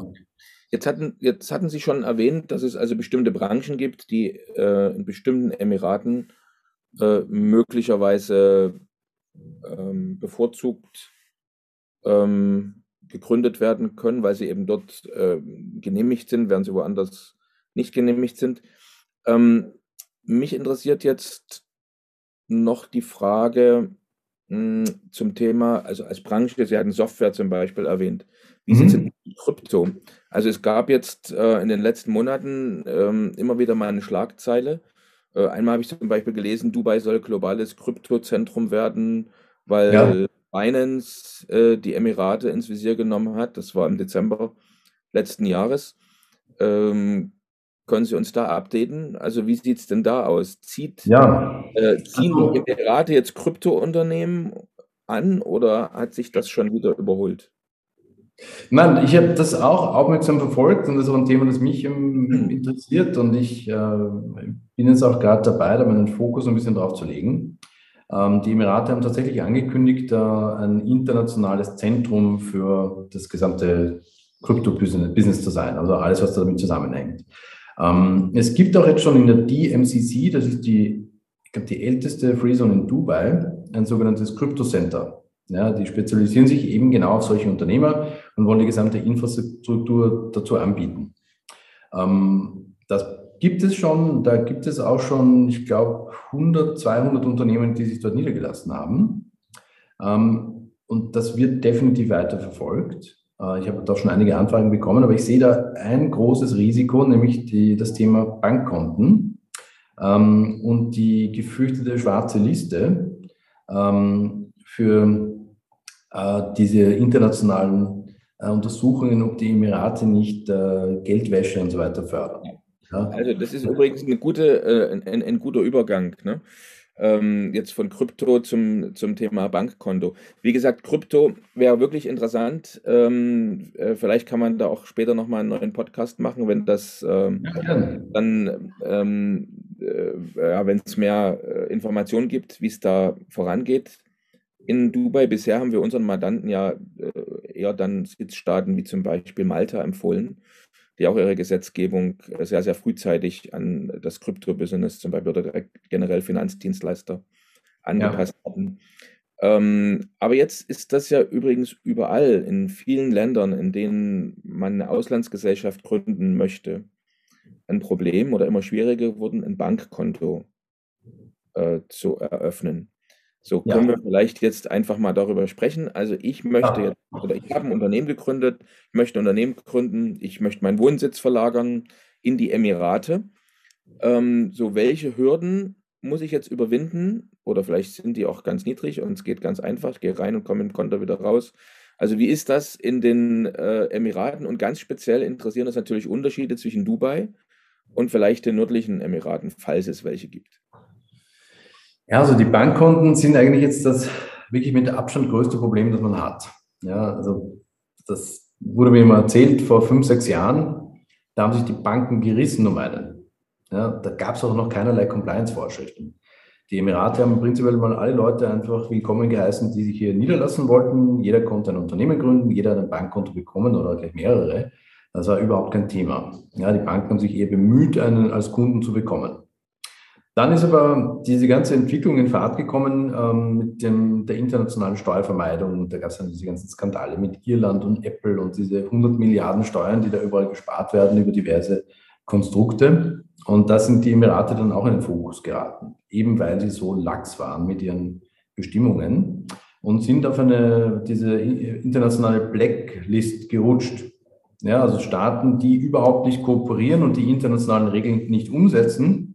Jetzt hatten, jetzt hatten Sie schon erwähnt, dass es also bestimmte Branchen gibt, die äh, in bestimmten Emiraten äh, möglicherweise ähm, bevorzugt ähm, gegründet werden können, weil sie eben dort äh, genehmigt sind, während sie woanders nicht genehmigt sind. Ähm, mich interessiert jetzt noch die Frage mh, hm, zum Thema, also als Branche, Sie hatten Software zum Beispiel erwähnt. Wie mhm. sieht es in Krypto? Also es gab jetzt äh, in den letzten Monaten ähm, immer wieder mal eine Schlagzeile. Äh, einmal habe ich zum Beispiel gelesen, Dubai soll globales Kryptozentrum werden, weil ja. Binance äh, die Emirate ins Visier genommen hat. Das war im Dezember letzten Jahres. Ähm, können Sie uns da updaten? Also wie sieht es denn da aus? Zieht, ja. äh, ziehen also, die Emirate jetzt Kryptounternehmen an oder hat sich das schon wieder überholt? Nein, ich habe das auch aufmerksam verfolgt und das ist auch ein Thema, das mich hm. interessiert und ich äh, bin jetzt auch gerade dabei, da meinen Fokus ein bisschen drauf zu legen. Ähm, die Emirate haben tatsächlich angekündigt, äh, ein internationales Zentrum für das gesamte Krypto-Business zu sein, also alles, was damit zusammenhängt. Ähm, es gibt auch jetzt schon in der DMCC, das ist die, ich glaube, die älteste Free Zone in Dubai, ein sogenanntes Crypto Center. Ja, die spezialisieren sich eben genau auf solche Unternehmer und wollen die gesamte Infrastruktur dazu anbieten. Ähm, das gibt es schon, da gibt es auch schon, ich glaube, 100, 200 Unternehmen, die sich dort niedergelassen haben. Ähm, und das wird definitiv weiter verfolgt. Äh, ich habe da schon einige Anfragen bekommen, aber ich sehe da ein großes Risiko, nämlich die, das Thema Bankkonten ähm, und die gefürchtete schwarze Liste ähm, für äh, diese internationalen äh, Untersuchungen, ob die Emirate nicht Geldwäsche und so weiter fördern. Ja. Also das ist übrigens eine gute, ein, ein, guter Übergang. Ne? ähm, jetzt von Krypto zum, zum Thema Bankkonto. Wie gesagt, Krypto wäre wirklich interessant. Ähm, äh, vielleicht kann man da auch später nochmal einen neuen Podcast machen, wenn das ähm, ja, dann, ähm, äh, ja, wenn es mehr äh, Informationen gibt, wie es da vorangeht. In Dubai bisher haben wir unseren Mandanten ja äh, eher dann Sitzstaaten wie zum Beispiel Malta empfohlen die auch ihre Gesetzgebung sehr, sehr frühzeitig an das Krypto-Business zum Beispiel oder generell Finanzdienstleister angepasst ja. hatten. Ähm, aber jetzt ist das ja übrigens überall in vielen Ländern, in denen man eine Auslandsgesellschaft gründen möchte, ein Problem oder immer schwieriger geworden, ein Bankkonto äh, zu eröffnen. So können ja. wir vielleicht jetzt einfach mal darüber sprechen. Also ich möchte jetzt, oder ich habe ein Unternehmen gegründet, ich möchte ein Unternehmen gründen, ich möchte meinen Wohnsitz verlagern in die Emirate. Ähm, so, welche Hürden muss ich jetzt überwinden? Oder vielleicht sind die auch ganz niedrig und es geht ganz einfach. Ich gehe rein und komme im Konto wieder raus. Also wie ist das in den äh, Emiraten? Und ganz speziell interessieren uns natürlich Unterschiede zwischen Dubai und vielleicht den nördlichen Emiraten, falls es welche gibt. Ja, also die Bankkonten sind eigentlich jetzt das wirklich mit Abstand größte Problem, das man hat. Ja, also das wurde mir mal erzählt vor fünf, sechs Jahren. Da haben sich die Banken gerissen um einen. Ja, da gab es auch noch keinerlei Compliance-Vorschriften. Die Emirate haben prinzipiell mal alle Leute einfach willkommen geheißen, die sich hier niederlassen wollten. Jeder konnte ein Unternehmen gründen, jeder hat ein Bankkonto bekommen oder gleich mehrere. Das war überhaupt kein Thema. Ja, die Banken haben sich eher bemüht, einen als Kunden zu bekommen. Dann ist aber diese ganze Entwicklung in Fahrt gekommen ähm, mit dem, der internationalen Steuervermeidung. Da gab es dann diese ganzen Skandale mit Irland und Apple und diese 100 Milliarden Steuern, die da überall gespart werden über diverse Konstrukte. Und da sind die Emirate dann auch in den Fokus geraten, eben weil sie so lax waren mit ihren Bestimmungen und sind auf eine, diese internationale Blacklist gerutscht. Ja, also Staaten, die überhaupt nicht kooperieren und die internationalen Regeln nicht umsetzen,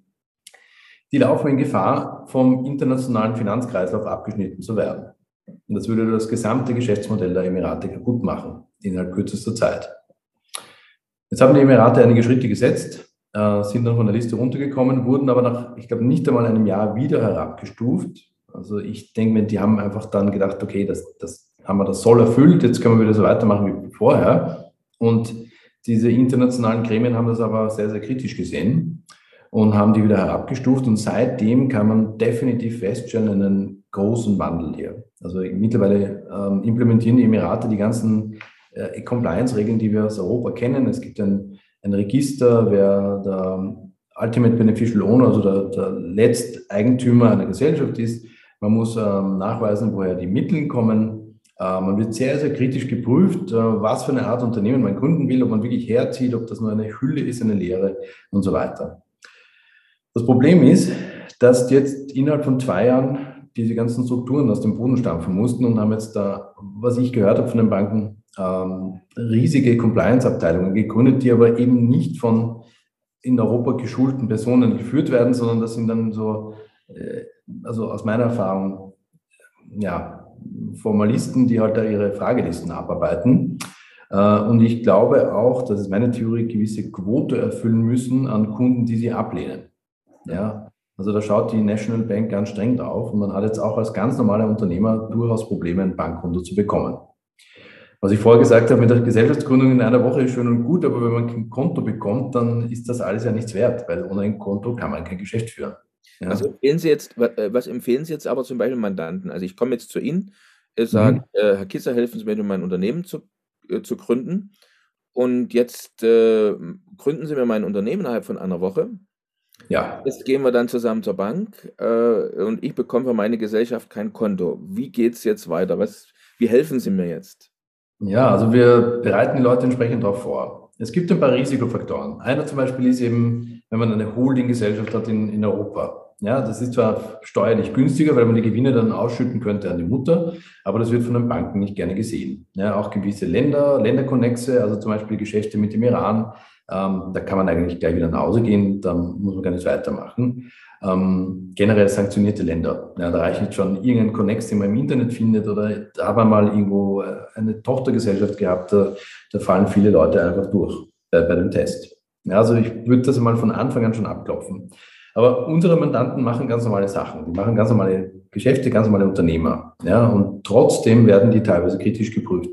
die laufen in Gefahr, vom internationalen Finanzkreislauf abgeschnitten zu werden. Und das würde das gesamte Geschäftsmodell der Emirate kaputt machen, innerhalb kürzester Zeit. Jetzt haben die Emirate einige Schritte gesetzt, äh, sind dann von der Liste runtergekommen, wurden aber nach, ich glaube, nicht einmal einem Jahr wieder herabgestuft. Also ich denke mir, die haben einfach dann gedacht, okay, das, das haben wir das Soll erfüllt, jetzt können wir wieder so weitermachen wie vorher. Und diese internationalen Gremien haben das aber sehr, sehr kritisch gesehen und haben die wieder herabgestuft. Und seitdem kann man definitiv feststellen, einen großen Wandel hier. Also mittlerweile ähm, implementieren die Emirate die ganzen äh, Compliance-Regeln, die wir aus Europa kennen. Es gibt ein, ein Register, wer der Ultimate Beneficial Owner, also der, der Letzteigentümer einer Gesellschaft ist. Man muss ähm, nachweisen, woher die Mittel kommen. Äh, man wird sehr, sehr kritisch geprüft, äh, was für eine Art Unternehmen man gründen will, ob man wirklich herzieht, ob das nur eine Hülle ist, eine Lehre und so weiter. Das Problem ist, dass jetzt innerhalb von zwei Jahren diese ganzen Strukturen aus dem Boden stampfen mussten und haben jetzt da, was ich gehört habe von den Banken, ähm, riesige Compliance-Abteilungen gegründet, die aber eben nicht von in Europa geschulten Personen geführt werden, sondern das sind dann so, äh, also aus meiner Erfahrung, ja, Formalisten, die halt da ihre Fragelisten abarbeiten. Äh, und ich glaube auch, dass es meine Theorie gewisse Quote erfüllen müssen an Kunden, die sie ablehnen. Ja, also da schaut die National Bank ganz streng drauf und man hat jetzt auch als ganz normaler Unternehmer durchaus Probleme, ein Bankkonto zu bekommen. Was ich vorher gesagt habe mit der Gesellschaftsgründung in einer Woche ist schön und gut, aber wenn man kein Konto bekommt, dann ist das alles ja nichts wert, weil ohne ein Konto kann man kein Geschäft führen. Ja. Also empfehlen Sie jetzt, äh, was empfehlen Sie jetzt aber zum Beispiel Mandanten? Also ich komme jetzt zu Ihnen, sage, mhm. äh, Herr Kisser, helfen Sie mir, mein Unternehmen zu, äh, zu gründen. Und jetzt äh, gründen Sie mir mein Unternehmen innerhalb von einer Woche. Ja. Jetzt gehen wir dann zusammen zur Bank äh, und ich bekomme für meine Gesellschaft kein Konto. Wie geht es jetzt weiter? Was, wie helfen Sie mir jetzt? Ja, also wir bereiten die Leute entsprechend darauf vor. Es gibt ein paar Risikofaktoren. Einer zum Beispiel ist eben, wenn man eine Holding-Gesellschaft hat in, in Europa. Ja, das ist zwar steuerlich günstiger, weil man die Gewinne dann ausschütten könnte an die Mutter, aber das wird von den Banken nicht gerne gesehen. Ja, auch gewisse Länder, Länderkonnexe, also zum Beispiel Geschäfte mit dem Iran, ähm, da kann man eigentlich gleich wieder nach Hause gehen, da muss man gar nicht weitermachen. Ähm, generell sanktionierte Länder. Ja, da reicht schon irgendein Connex, den man im Internet findet oder da haben wir mal irgendwo äh, eine Tochtergesellschaft gehabt, da, da fallen viele Leute einfach durch bei, bei dem Test. Ja, also ich würde das mal von Anfang an schon abklopfen. Aber unsere Mandanten machen ganz normale Sachen. Die machen ganz normale Geschäfte, ganz normale Unternehmer. Ja, und trotzdem werden die teilweise kritisch geprüft.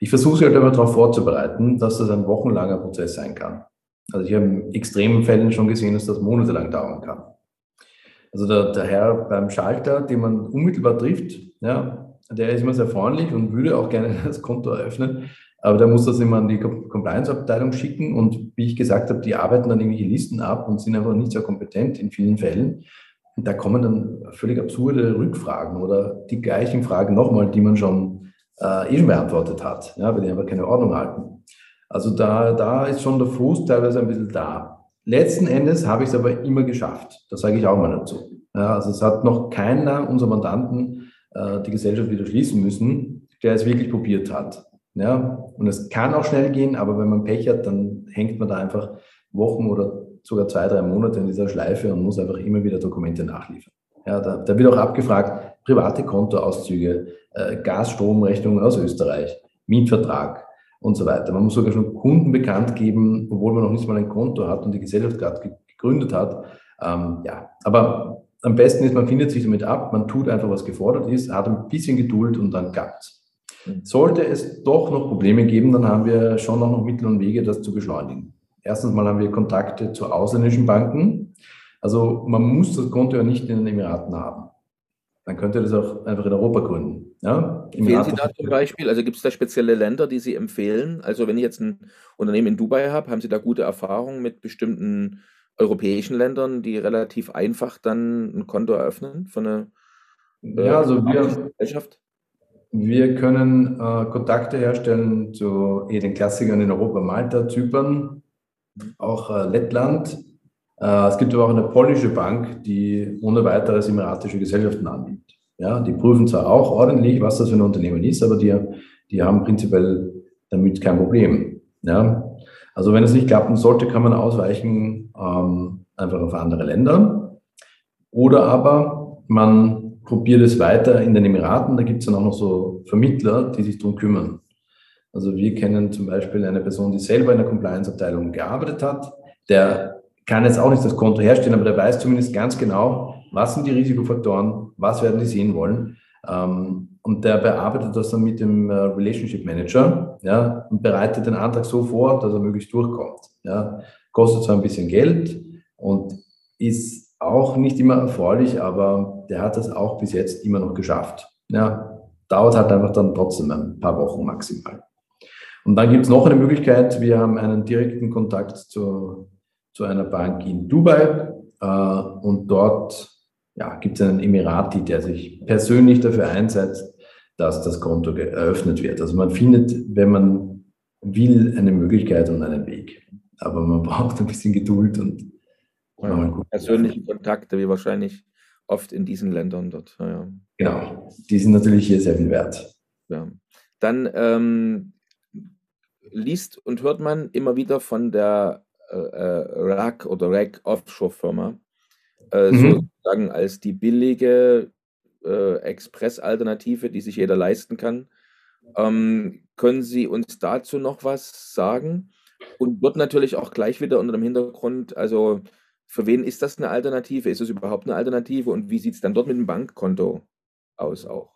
Ich versuche sie halt immer darauf vorzubereiten, dass das ein wochenlanger Prozess sein kann. Also ich habe in extremen Fällen schon gesehen, dass das monatelang dauern kann. Also der, der Herr beim Schalter, den man unmittelbar trifft, ja, der ist immer sehr freundlich und würde auch gerne das Konto eröffnen. Aber der muss das immer an die Compliance-Abteilung schicken und wie ich gesagt habe, die arbeiten dann irgendwelche Listen ab und sind einfach nicht sehr kompetent in vielen Fällen. Und da kommen dann völlig absurde Rückfragen oder die gleichen Fragen nochmal, die man schon äh, schon beantwortet hat, ja, weil die einfach keine Ordnung halten. Also da, da ist schon der Fuß teilweise ein bisschen da. Letzten Endes habe ich es aber immer geschafft. Das sage ich auch mal dazu. Ja, also es hat noch keiner unserer Mandanten äh, die Gesellschaft wieder schließen müssen, der es wirklich probiert hat. Ja, und es kann auch schnell gehen, aber wenn man Pech hat, dann hängt man da einfach Wochen oder sogar zwei, drei Monate in dieser Schleife und muss einfach immer wieder Dokumente nachliefern. Ja, da, da wird auch abgefragt, private Kontoauszüge, äh, Gas-Stromrechnungen aus Österreich, Mietvertrag und so weiter. Man muss sogar schon Kunden bekannt geben, obwohl man noch nicht mal ein Konto hat und die Gesellschaft gerade gegründet hat. Ähm, ja, aber am besten ist, man findet sich damit ab, man tut einfach, was gefordert ist, hat ein bisschen Geduld und dann klappt's. Sollte es doch noch Probleme geben, dann haben wir schon noch Mittel und Wege, das zu beschleunigen. Erstens mal haben wir Kontakte zu ausländischen Banken. Also man muss das Konto ja nicht in den Emiraten haben. Man könnte das auch einfach in Europa gründen. Ja? Empfehlen Sie da zum Beispiel, also gibt es da spezielle Länder, die Sie empfehlen? Also wenn ich jetzt ein Unternehmen in Dubai habe, haben Sie da gute Erfahrungen mit bestimmten europäischen Ländern, die relativ einfach dann ein Konto eröffnen für eine äh, ja, also wir, Gesellschaft? Wir können äh, Kontakte herstellen zu eh, den Klassikern in Europa, Malta, Zypern, auch äh, Lettland. Äh, es gibt aber auch eine polnische Bank, die ohne weiteres emiratische Gesellschaften annimmt. Ja, die prüfen zwar auch ordentlich, was das für ein Unternehmen ist, aber die, die haben prinzipiell damit kein Problem. Ja, also wenn es nicht klappen sollte, kann man ausweichen ähm, einfach auf andere Länder. Oder aber man probiere es weiter in den Emiraten. Da gibt es dann auch noch so Vermittler, die sich darum kümmern. Also wir kennen zum Beispiel eine Person, die selber in der Compliance-Abteilung gearbeitet hat. Der kann jetzt auch nicht das Konto herstellen, aber der weiß zumindest ganz genau, was sind die Risikofaktoren, was werden die sehen wollen. Ähm, und der bearbeitet das dann mit dem äh, Relationship Manager ja, und bereitet den Antrag so vor, dass er möglichst durchkommt. Ja. Kostet zwar ein bisschen Geld und ist auch nicht immer erfreulich, aber der hat das auch bis jetzt immer noch geschafft. Ja, dauert halt einfach dann trotzdem ein paar Wochen maximal. Und dann gibt es noch eine Möglichkeit, wir haben einen direkten Kontakt zu, zu einer Bank in Dubai äh, und dort ja, gibt es einen Emirati, der sich persönlich dafür einsetzt, dass das Konto eröffnet wird. Also man findet, wenn man will, eine Möglichkeit und einen Weg. Aber man braucht ein bisschen Geduld und ja, persönliche Kontakte, wie wahrscheinlich oft in diesen Ländern dort. Ja. Genau, die sind natürlich hier sehr viel wert. Ja. Dann ähm, liest und hört man immer wieder von der RAC oder RAC Offshore-Firma, äh, mhm. sozusagen als die billige äh, Express-Alternative, die sich jeder leisten kann. Ähm, können Sie uns dazu noch was sagen? Und wird natürlich auch gleich wieder unter dem Hintergrund, also für wen ist das eine Alternative? Ist es überhaupt eine Alternative? Und wie sieht es dann dort mit dem Bankkonto aus auch?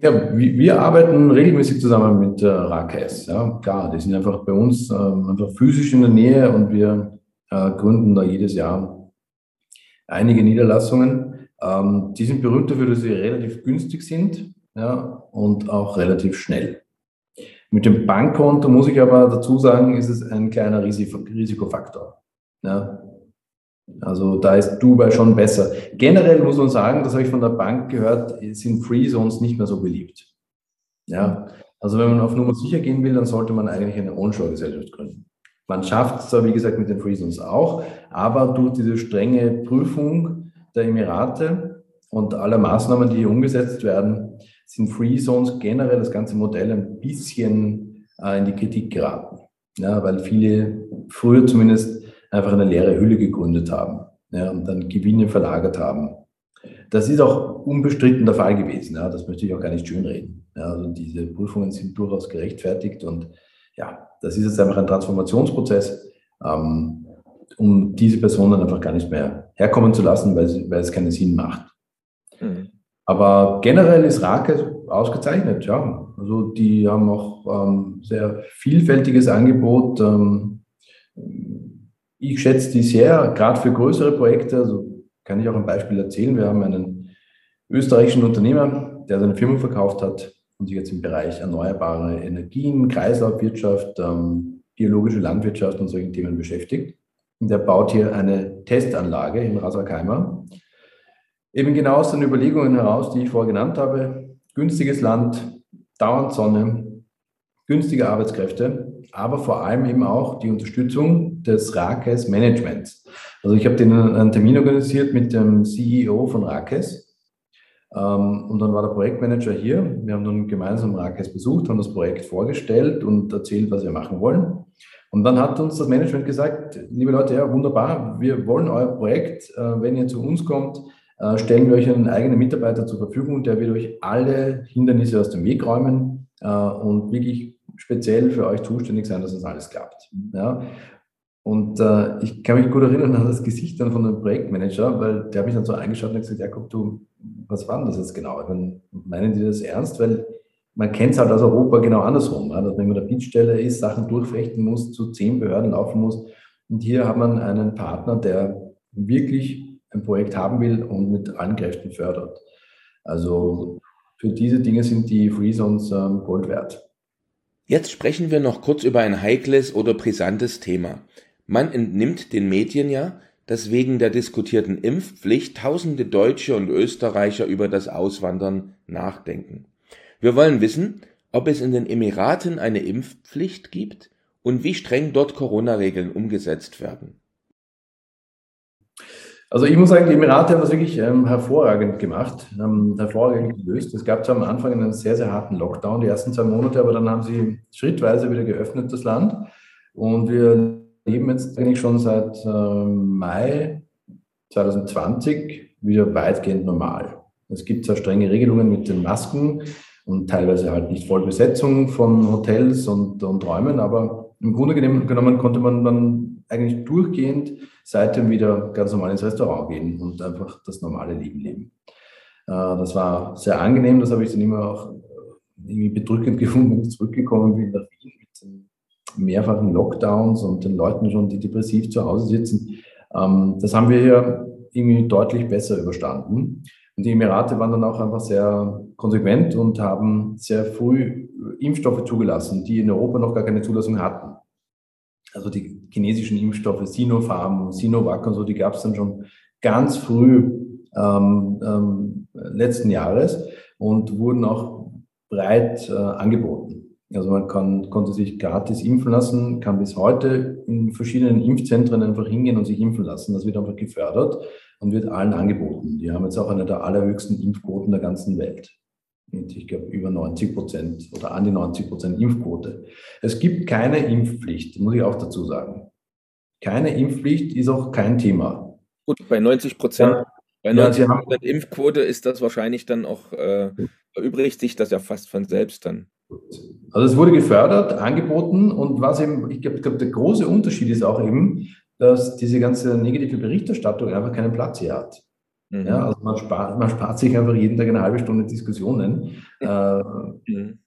Ja, wir arbeiten regelmäßig zusammen mit äh, Rakes. Ja, klar, die sind einfach bei uns äh, einfach physisch in der Nähe und wir äh, gründen da jedes Jahr einige Niederlassungen. Ähm, die sind berühmt dafür, dass sie relativ günstig sind ja, und auch relativ schnell. Mit dem Bankkonto muss ich aber dazu sagen, ist es ein kleiner Risikofaktor. Ja, also da ist Dubai schon besser. Generell muss man sagen, das habe ich von der Bank gehört, sind Free Zones nicht mehr so beliebt. Ja, also wenn man auf Nummer sicher gehen will, dann sollte man eigentlich eine Onshore-Gesellschaft gründen. Man schafft es zwar, wie gesagt, mit den Free Zones auch, aber durch diese strenge Prüfung der Emirate und aller Maßnahmen, die hier umgesetzt werden, sind Free Zones generell das ganze Modell ein bisschen äh, in die Kritik geraten. Ja, weil viele früher zumindest einfach eine leere Hülle gegründet haben ja, und dann Gewinne verlagert haben. Das ist auch unbestritten der Fall gewesen. Ja, das möchte ich auch gar nicht schönreden. Ja, also diese Prüfungen sind durchaus gerechtfertigt und ja, das ist jetzt einfach ein Transformationsprozess, ähm, um diese Personen einfach gar nicht mehr herkommen zu lassen, weil, sie, weil es keinen Sinn macht. Mhm. Aber generell ist Rake ausgezeichnet, ja. Also die haben auch ähm, sehr vielfältiges Angebot. Ähm, ich schätze die sehr, gerade für größere Projekte. Also kann ich auch ein Beispiel erzählen. Wir haben einen österreichischen Unternehmer, der seine Firma verkauft hat und sich jetzt im Bereich erneuerbare Energien, Kreislaufwirtschaft, ähm, biologische Landwirtschaft und solchen Themen beschäftigt. Und der baut hier eine Testanlage in Rasakeimer. Eben genau aus den Überlegungen heraus, die ich vorher genannt habe. Günstiges Land, dauernd Sonne, günstige Arbeitskräfte aber vor allem eben auch die Unterstützung des Rakes Managements. Also ich habe den einen Termin organisiert mit dem CEO von Rakes ähm, und dann war der Projektmanager hier. Wir haben dann gemeinsam Rakes besucht, haben das Projekt vorgestellt und erzählt, was wir machen wollen. Und dann hat uns das Management gesagt, liebe Leute, ja wunderbar, wir wollen euer Projekt, äh, wenn ihr zu uns kommt, äh, stellen wir euch einen eigenen Mitarbeiter zur Verfügung, der wird euch alle Hindernisse aus dem Weg räumen äh, und wirklich speziell für euch zuständig sein, dass das alles klappt. Ja? Und äh, ich kann mich gut erinnern an das Gesicht dann von dem Projektmanager, weil der hat mich dann so eingeschaut und gesagt, Jakob, du, was war denn das jetzt genau? Meine, meinen die das ernst? Weil man kennt es halt aus Europa genau andersrum, ja? dass man der Bittstelle ist, Sachen durchfechten muss, zu zehn Behörden laufen muss. Und hier hat man einen Partner, der wirklich ein Projekt haben will und mit allen Kräften fördert. Also für diese Dinge sind die Free Zones ähm, Gold wert. Jetzt sprechen wir noch kurz über ein heikles oder brisantes Thema. Man entnimmt den Medien ja, dass wegen der diskutierten Impfpflicht tausende Deutsche und Österreicher über das Auswandern nachdenken. Wir wollen wissen, ob es in den Emiraten eine Impfpflicht gibt und wie streng dort Corona-Regeln umgesetzt werden. Also ich muss sagen, die Emirate haben das wirklich ähm, hervorragend gemacht, ähm, hervorragend gelöst. Es gab zwar am Anfang einen sehr, sehr harten Lockdown, die ersten zwei Monate, aber dann haben sie schrittweise wieder geöffnet, das Land. Und wir leben jetzt eigentlich schon seit äh, Mai 2020 wieder weitgehend normal. Es gibt zwar strenge Regelungen mit den Masken und teilweise halt nicht Vollbesetzung von Hotels und, und Räumen, aber im Grunde genommen konnte man dann eigentlich durchgehend seitdem wieder ganz normal ins Restaurant gehen und einfach das normale Leben leben. Äh, das war sehr angenehm, das habe ich dann immer auch äh, irgendwie bedrückend gefunden, wenn ich zurückgekommen bin nach Wien mit den mehrfachen Lockdowns und den Leuten schon, die depressiv zu Hause sitzen. Ähm, das haben wir hier irgendwie deutlich besser überstanden. Und die Emirate waren dann auch einfach sehr konsequent und haben sehr früh Impfstoffe zugelassen, die in Europa noch gar keine Zulassung hatten also die chinesischen Impfstoffe Sinopharm, Sinovac und so, die gab es dann schon ganz früh ähm, ähm, letzten Jahres und wurden auch breit äh, angeboten. Also man kann, konnte sich gratis impfen lassen, kann bis heute in verschiedenen Impfzentren einfach hingehen und sich impfen lassen. Das wird einfach gefördert und wird allen angeboten. Die haben jetzt auch eine der allerhöchsten Impfquoten der ganzen Welt. Mit, ich glaube, über 90 Prozent oder an die 90 Prozent Impfquote. Es gibt keine Impfpflicht, muss ich auch dazu sagen. Keine Impfpflicht ist auch kein Thema. Gut, bei 90 Prozent bei 90 Prozent Impfquote ist das wahrscheinlich dann auch, äh, erübrigt sich das ja fast von selbst dann. Also es wurde gefördert, angeboten und was eben, ich glaube, glaub, der große Unterschied ist auch eben, dass diese ganze negative Berichterstattung einfach keinen Platz hier hat. Mhm. Ja, also man spart, man spart sich einfach jeden Tag eine halbe Stunde Diskussionen. Äh, mhm.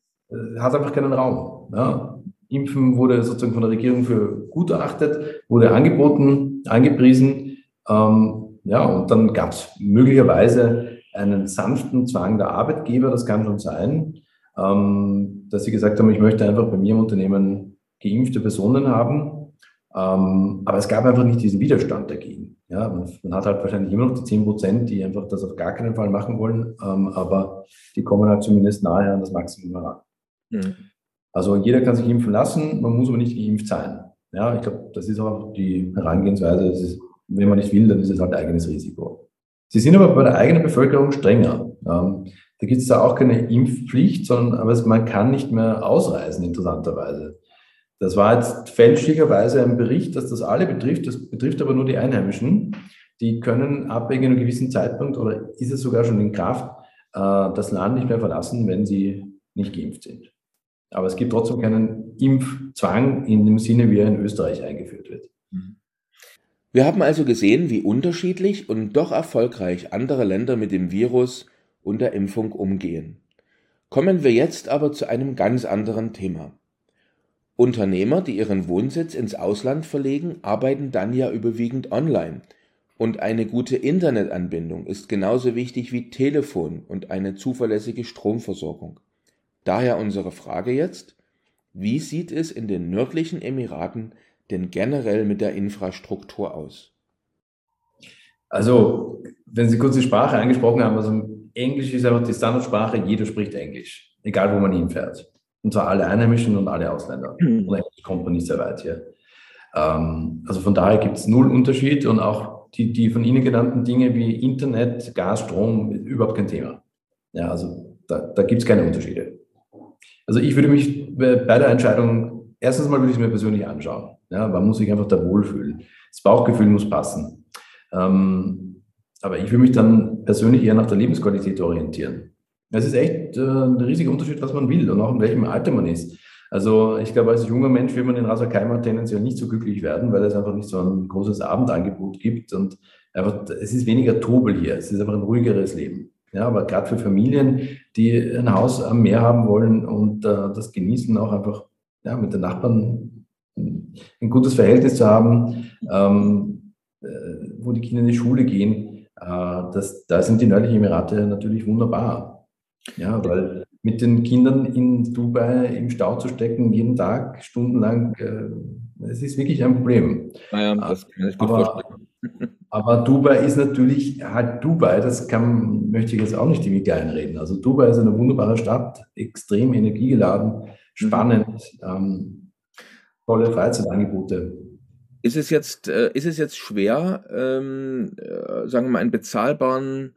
Hat einfach keinen Raum. Ja. Impfen wurde sozusagen von der Regierung für gut erachtet, wurde angeboten, angepriesen. Ähm, ja, und dann gab es möglicherweise einen sanften Zwang der Arbeitgeber, das kann schon sein, ähm, dass sie gesagt haben, ich möchte einfach bei mir im Unternehmen geimpfte Personen haben. Ähm, aber es gab einfach nicht diesen Widerstand dagegen. Ja, man, man, hat halt wahrscheinlich immer noch die 10 Prozent, die einfach das auf gar keinen Fall machen wollen, ähm, aber die kommen halt zumindest nahe an das Maximum heran. Mhm. Also jeder kann sich impfen lassen, man muss aber nicht geimpft sein. Ja, ich glaube, das ist auch die Herangehensweise. Ist wenn man nicht will, dann ist es halt eigenes Risiko. Sie sind aber bei der eigenen Bevölkerung strenger. Ähm, da gibt es da auch keine Impfpflicht, sondern aber man kann nicht mehr ausreisen, interessanterweise. Das war jetzt fälschlicherweise ein Bericht, dass das alle betrifft. Das betrifft aber nur die Einheimischen. Die können ab einem gewissen Zeitpunkt oder ist es sogar schon in Kraft, äh, das Land nicht mehr verlassen, wenn sie nicht geimpft sind. Aber es gibt trotzdem keinen Impfzwang in dem Sinne, wie er in Österreich eingeführt wird. Mhm. Wir haben also gesehen, wie unterschiedlich und doch erfolgreich andere Länder mit dem Virus und der Impfung umgehen. Kommen wir jetzt aber zu einem ganz anderen Thema. Unternehmer, die ihren Wohnsitz ins Ausland verlegen, arbeiten dann ja überwiegend online. Und eine gute Internetanbindung ist genauso wichtig wie Telefon und eine zuverlässige Stromversorgung. Daher unsere Frage jetzt, wie sieht es in den nördlichen Emiraten denn generell mit der Infrastruktur aus? Also, wenn Sie kurz die Sprache angesprochen haben, also Englisch ist einfach die Standardsprache, jeder spricht Englisch, egal wo man hinfährt. Und zwar alle Einheimischen und alle Ausländer. Mhm. Und Englisch kommt man nicht sehr weit hier. Ähm, also von daher gibt es null Unterschied und auch die, die von Ihnen genannten Dinge wie Internet, Gas, Strom, überhaupt kein Thema. Ja, also da, da gibt es keine Unterschiede. Also ich würde mich bei der Entscheidung, erstens mal würde ich es mir persönlich anschauen. Ja, man muss sich einfach da wohlfühlen. Das Bauchgefühl muss passen. Ähm, aber ich will mich dann persönlich eher nach der Lebensqualität orientieren. Es ist echt äh, ein riesiger Unterschied, was man will und auch in welchem Alter man ist. Also ich glaube, als junger Mensch will man in Rasakaimer tendenziell nicht so glücklich werden, weil es einfach nicht so ein großes Abendangebot gibt und einfach, es ist weniger Trubel hier, es ist einfach ein ruhigeres Leben. Ja, aber gerade für Familien, die ein Haus am Meer haben wollen und äh, das genießen, auch einfach ja, mit den Nachbarn ein gutes Verhältnis zu haben, ähm, äh, wo die Kinder in die Schule gehen, äh, das, da sind die nördlichen Emirate natürlich wunderbar. Ja, weil mit den Kindern in Dubai im Stau zu stecken, jeden Tag, stundenlang, äh, es ist wirklich ein Problem. Naja, das kann ich gut aber, vorstellen. aber Dubai ist natürlich halt Dubai, das kann, möchte ich jetzt auch nicht irgendwie reden. Also Dubai ist eine wunderbare Stadt, extrem energiegeladen, spannend. Mhm. Ähm, tolle Freizeitangebote. Ist es jetzt, äh, ist es jetzt schwer, ähm, äh, sagen wir mal, einen bezahlbaren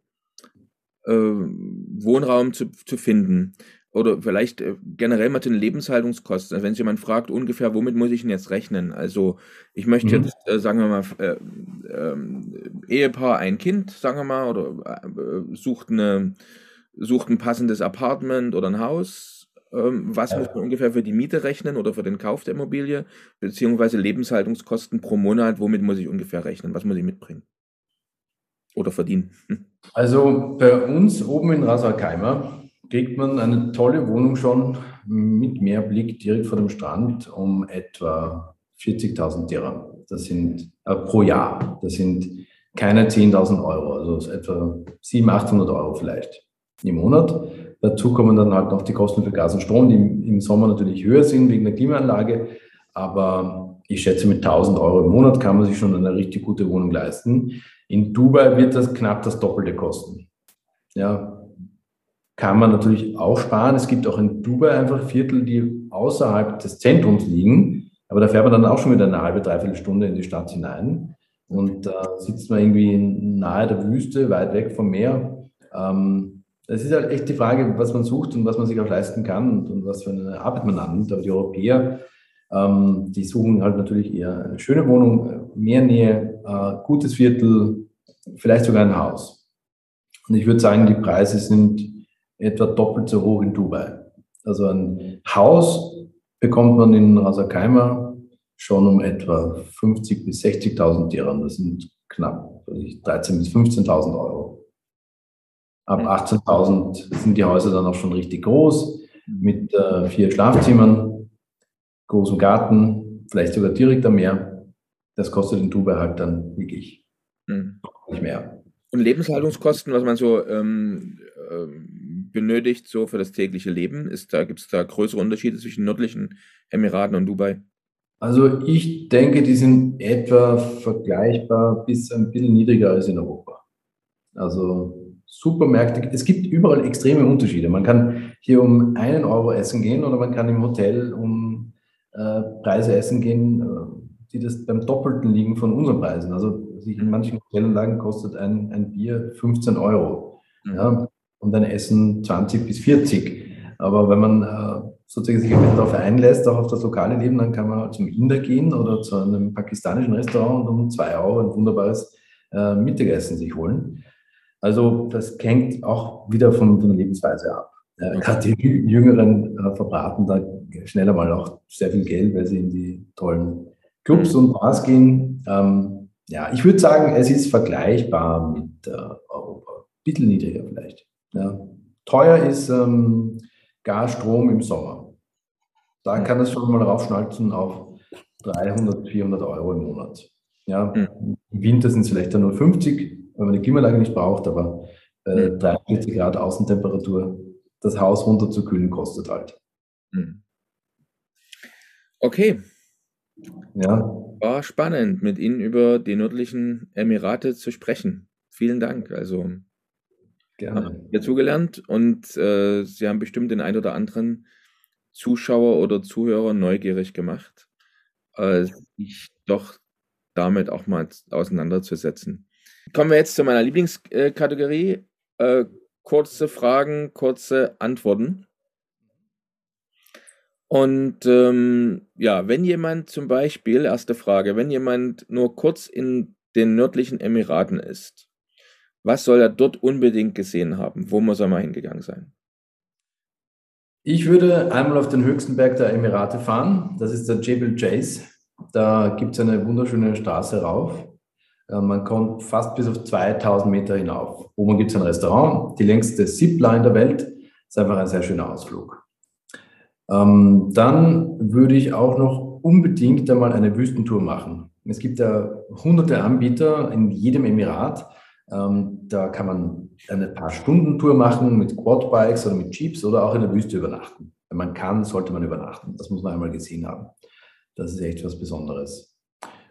äh, Wohnraum zu, zu finden? Oder vielleicht äh, generell mal zu den Lebenshaltungskosten. Also wenn sich jemand fragt, ungefähr, womit muss ich denn jetzt rechnen? Also ich möchte mhm. jetzt, äh, sagen wir mal, äh, ähm, Ehepaar, ein Kind, sagen wir mal, oder sucht, eine, sucht ein passendes Apartment oder ein Haus, ähm, was muss man ungefähr für die Miete rechnen oder für den Kauf der Immobilie, beziehungsweise Lebenshaltungskosten pro Monat, womit muss ich ungefähr rechnen? Was muss ich mitbringen? Oder verdienen? Hm. Also bei uns oben in Rasalkeimer kriegt man eine tolle Wohnung schon mit Meerblick direkt vor dem Strand um etwa 40.000 Dirham. Das sind äh, pro Jahr. Das sind keine 10.000 Euro, also etwa 700, 800 Euro vielleicht im Monat. Dazu kommen dann halt noch die Kosten für Gas und Strom, die im Sommer natürlich höher sind wegen der Klimaanlage. Aber ich schätze, mit 1000 Euro im Monat kann man sich schon eine richtig gute Wohnung leisten. In Dubai wird das knapp das Doppelte kosten. Ja, kann man natürlich auch sparen. Es gibt auch in Dubai einfach Viertel, die außerhalb des Zentrums liegen. Aber da fährt man dann auch schon wieder eine halbe, dreiviertel Stunde in die Stadt hinein. Und da äh, sitzt man irgendwie nahe der Wüste, weit weg vom Meer. Ähm, es ist halt echt die Frage, was man sucht und was man sich auch leisten kann und, und was für eine Arbeit man annimmt. Aber die Europäer, ähm, die suchen halt natürlich eher eine schöne Wohnung, mehr Nähe, äh, gutes Viertel, vielleicht sogar ein Haus. Und ich würde sagen, die Preise sind etwa doppelt so hoch in Dubai. Also ein Haus bekommt man in Rasakaima schon um etwa 50.000 bis 60.000 Dirham. Das sind knapp 13.000 bis 15.000 Euro. Ab 18.000 sind die Häuser dann auch schon richtig groß, mit äh, vier Schlafzimmern, großem Garten, vielleicht sogar direkt am Meer. Das kostet in Dubai halt dann wirklich mhm. nicht mehr. Und Lebenshaltungskosten, was man so ähm, ähm, benötigt, so für das tägliche Leben, ist da, gibt es da größere Unterschiede zwischen nördlichen Emiraten und Dubai? Also ich denke, die sind etwa vergleichbar bis ein bisschen niedriger als in Europa. Also Supermärkte, es gibt überall extreme Unterschiede. Man kann hier um einen Euro essen gehen oder man kann im Hotel um äh, Preise essen gehen, äh, die das beim Doppelten liegen von unseren Preisen. Also in manchen Hotelanlagen kostet ein, ein Bier 15 Euro mhm. ja, und ein Essen 20 bis 40. Aber wenn man äh, sozusagen sich darauf einlässt, auch auf das lokale Leben, dann kann man zum Inder gehen oder zu einem pakistanischen Restaurant und um zwei Euro ein wunderbares äh, Mittagessen sich holen. Also das hängt auch wieder von, von der Lebensweise ab. Äh. Gerade die Jüngeren äh, verbraten da schneller mal auch sehr viel Geld, weil sie in die tollen Clubs und Bars gehen. Ähm, ja, ich würde sagen, es ist vergleichbar mit äh, Europa. Ein bisschen niedriger vielleicht. Ja. Teuer ist ähm, Gas, Strom im Sommer. Da kann es schon mal raufschnalzen auf 300, 400 Euro im Monat. Ja, mhm. Im Winter sind es vielleicht dann nur 50, wenn man die Klimaanlage nicht braucht, aber äh, 43 Grad Außentemperatur, das Haus runterzukühlen kostet halt. Mhm. Okay, ja. War spannend, mit Ihnen über die nördlichen Emirate zu sprechen. Vielen Dank. Also Gerne. Mir zugelernt und äh, Sie haben bestimmt den ein oder anderen Zuschauer oder Zuhörer neugierig gemacht, äh, sich doch damit auch mal auseinanderzusetzen. Kommen wir jetzt zu meiner Lieblingskategorie. Äh, kurze Fragen, kurze Antworten. Und ähm, ja, wenn jemand zum Beispiel, erste Frage, wenn jemand nur kurz in den nördlichen Emiraten ist, was soll er dort unbedingt gesehen haben? Wo muss er mal hingegangen sein? Ich würde einmal auf den höchsten Berg der Emirate fahren. Das ist der Jebel Jais. Da gibt es eine wunderschöne Straße rauf. Äh, man kommt fast bis auf 2000 Meter hinauf. Oben gibt es ein Restaurant, die längste Zipline der Welt. Ist einfach ein sehr schöner Ausflug. Ähm, dann würde ich auch noch unbedingt einmal eine Wüstentour machen. Es gibt ja hunderte Anbieter in jedem Emirat. Ähm, da kann man eine paar Stunden Tour machen mit Quadbikes oder mit Jeeps oder auch in der Wüste übernachten. Wenn man kann, sollte man übernachten. Das muss man einmal gesehen haben. Das ist echt was Besonderes.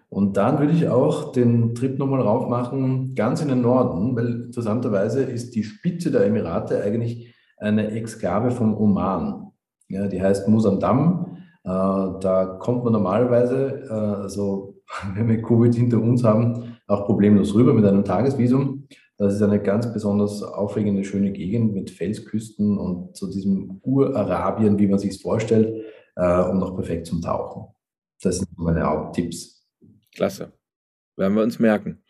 Und dann würde ich auch den Trip nochmal rauf machen, ganz in den Norden, weil interessanterweise ist die Spitze der Emirate eigentlich eine Exklave vom Oman. Ja, die heißt Musandam. Äh, da kommt man normalerweise, äh, also wenn wir Covid hinter uns haben, auch problemlos rüber mit einem Tagesvisum. Das ist eine ganz besonders aufregende, schöne Gegend mit Felsküsten und zu so diesem Urarabien, wie man sich es vorstellt, äh, und noch perfekt zum Tauchen. Das sind meine Haupttipps. Klasse. Werden wir uns merken.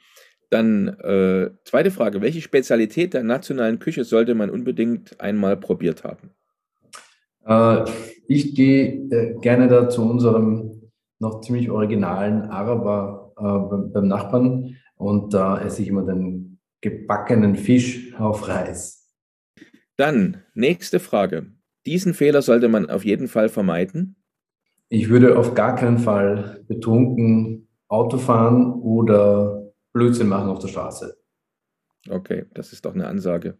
Dann äh, zweite Frage. Welche Spezialität der nationalen Küche sollte man unbedingt einmal probiert haben? Äh, ich gehe äh, gerne da zu unserem noch ziemlich originalen Araber äh, beim Nachbarn und da esse ich immer den gebackenen Fisch auf Reis. Dann, nächste Frage. Diesen Fehler sollte man auf jeden Fall vermeiden? Ich würde auf gar keinen Fall betrunken Auto fahren oder Blödsinn machen auf der Straße. Okay, das ist doch eine Ansage.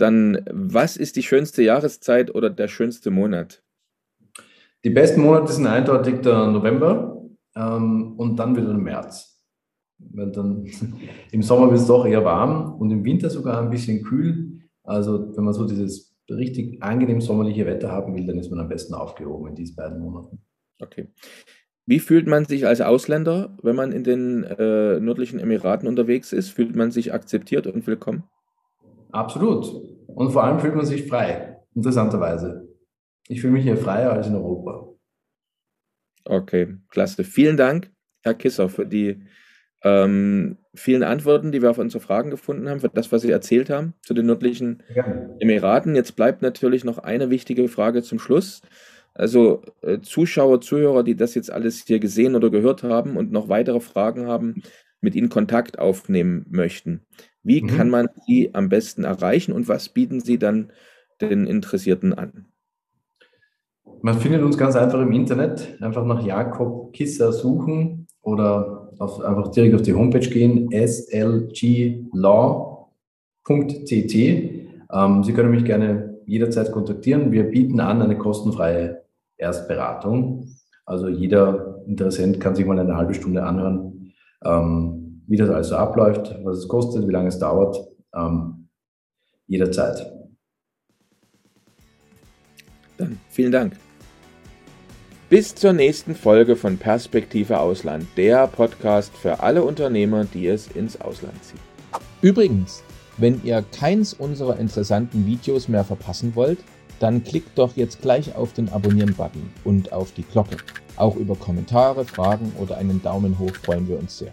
Dann, was ist die schönste Jahreszeit oder der schönste Monat? Die besten Monate sind eindeutig der November ähm, und dann wieder der März. Weil dann im Sommer wird es doch eher warm und im Winter sogar ein bisschen kühl. Also wenn man so dieses richtig angenehm sommerliche Wetter haben will, dann ist man am besten aufgehoben in diesen beiden Monaten. Okay. Wie fühlt man sich als Ausländer, wenn man in den äh, nördlichen Emiraten unterwegs ist? Fühlt man sich akzeptiert und willkommen? Absolut. Und vor allem fühlt man sich frei, interessanterweise. Ich fühle mich hier freier als in Europa. Okay, klasse. Vielen Dank, Herr Kisser, für die ähm, vielen Antworten, die wir auf unsere Fragen gefunden haben, für das, was Sie erzählt haben zu den nördlichen. Emiraten. Jetzt bleibt natürlich noch eine wichtige Frage zum Schluss. Also äh, Zuschauer, Zuhörer, die das jetzt alles hier gesehen oder gehört haben und noch weitere Fragen haben, mit Ihnen Kontakt aufnehmen möchten. Wie mhm. kann man Sie am besten erreichen und was bieten Sie dann den Interessierten an? Man findet uns ganz einfach im Internet, einfach nach Jakob Kisser suchen oder auf, einfach direkt auf die Homepage gehen, slglaw.tt. Ähm, Sie können mich gerne jederzeit kontaktieren. Wir bieten an eine kostenfreie Erstberatung. Also jeder Interessent kann sich mal eine halbe Stunde anhören, ähm, wie das also abläuft, was es kostet, wie lange es dauert. Ähm, jederzeit. Dann vielen Dank. Bis zur nächsten Folge von Perspektive Ausland, der Podcast für alle Unternehmer, die es ins Ausland ziehen. Übrigens, wenn ihr keins unserer interessanten Videos mehr verpassen wollt, dann klickt doch jetzt gleich auf den Abonnieren-Button und auf die Glocke. Auch über Kommentare, Fragen oder einen Daumen hoch freuen wir uns sehr.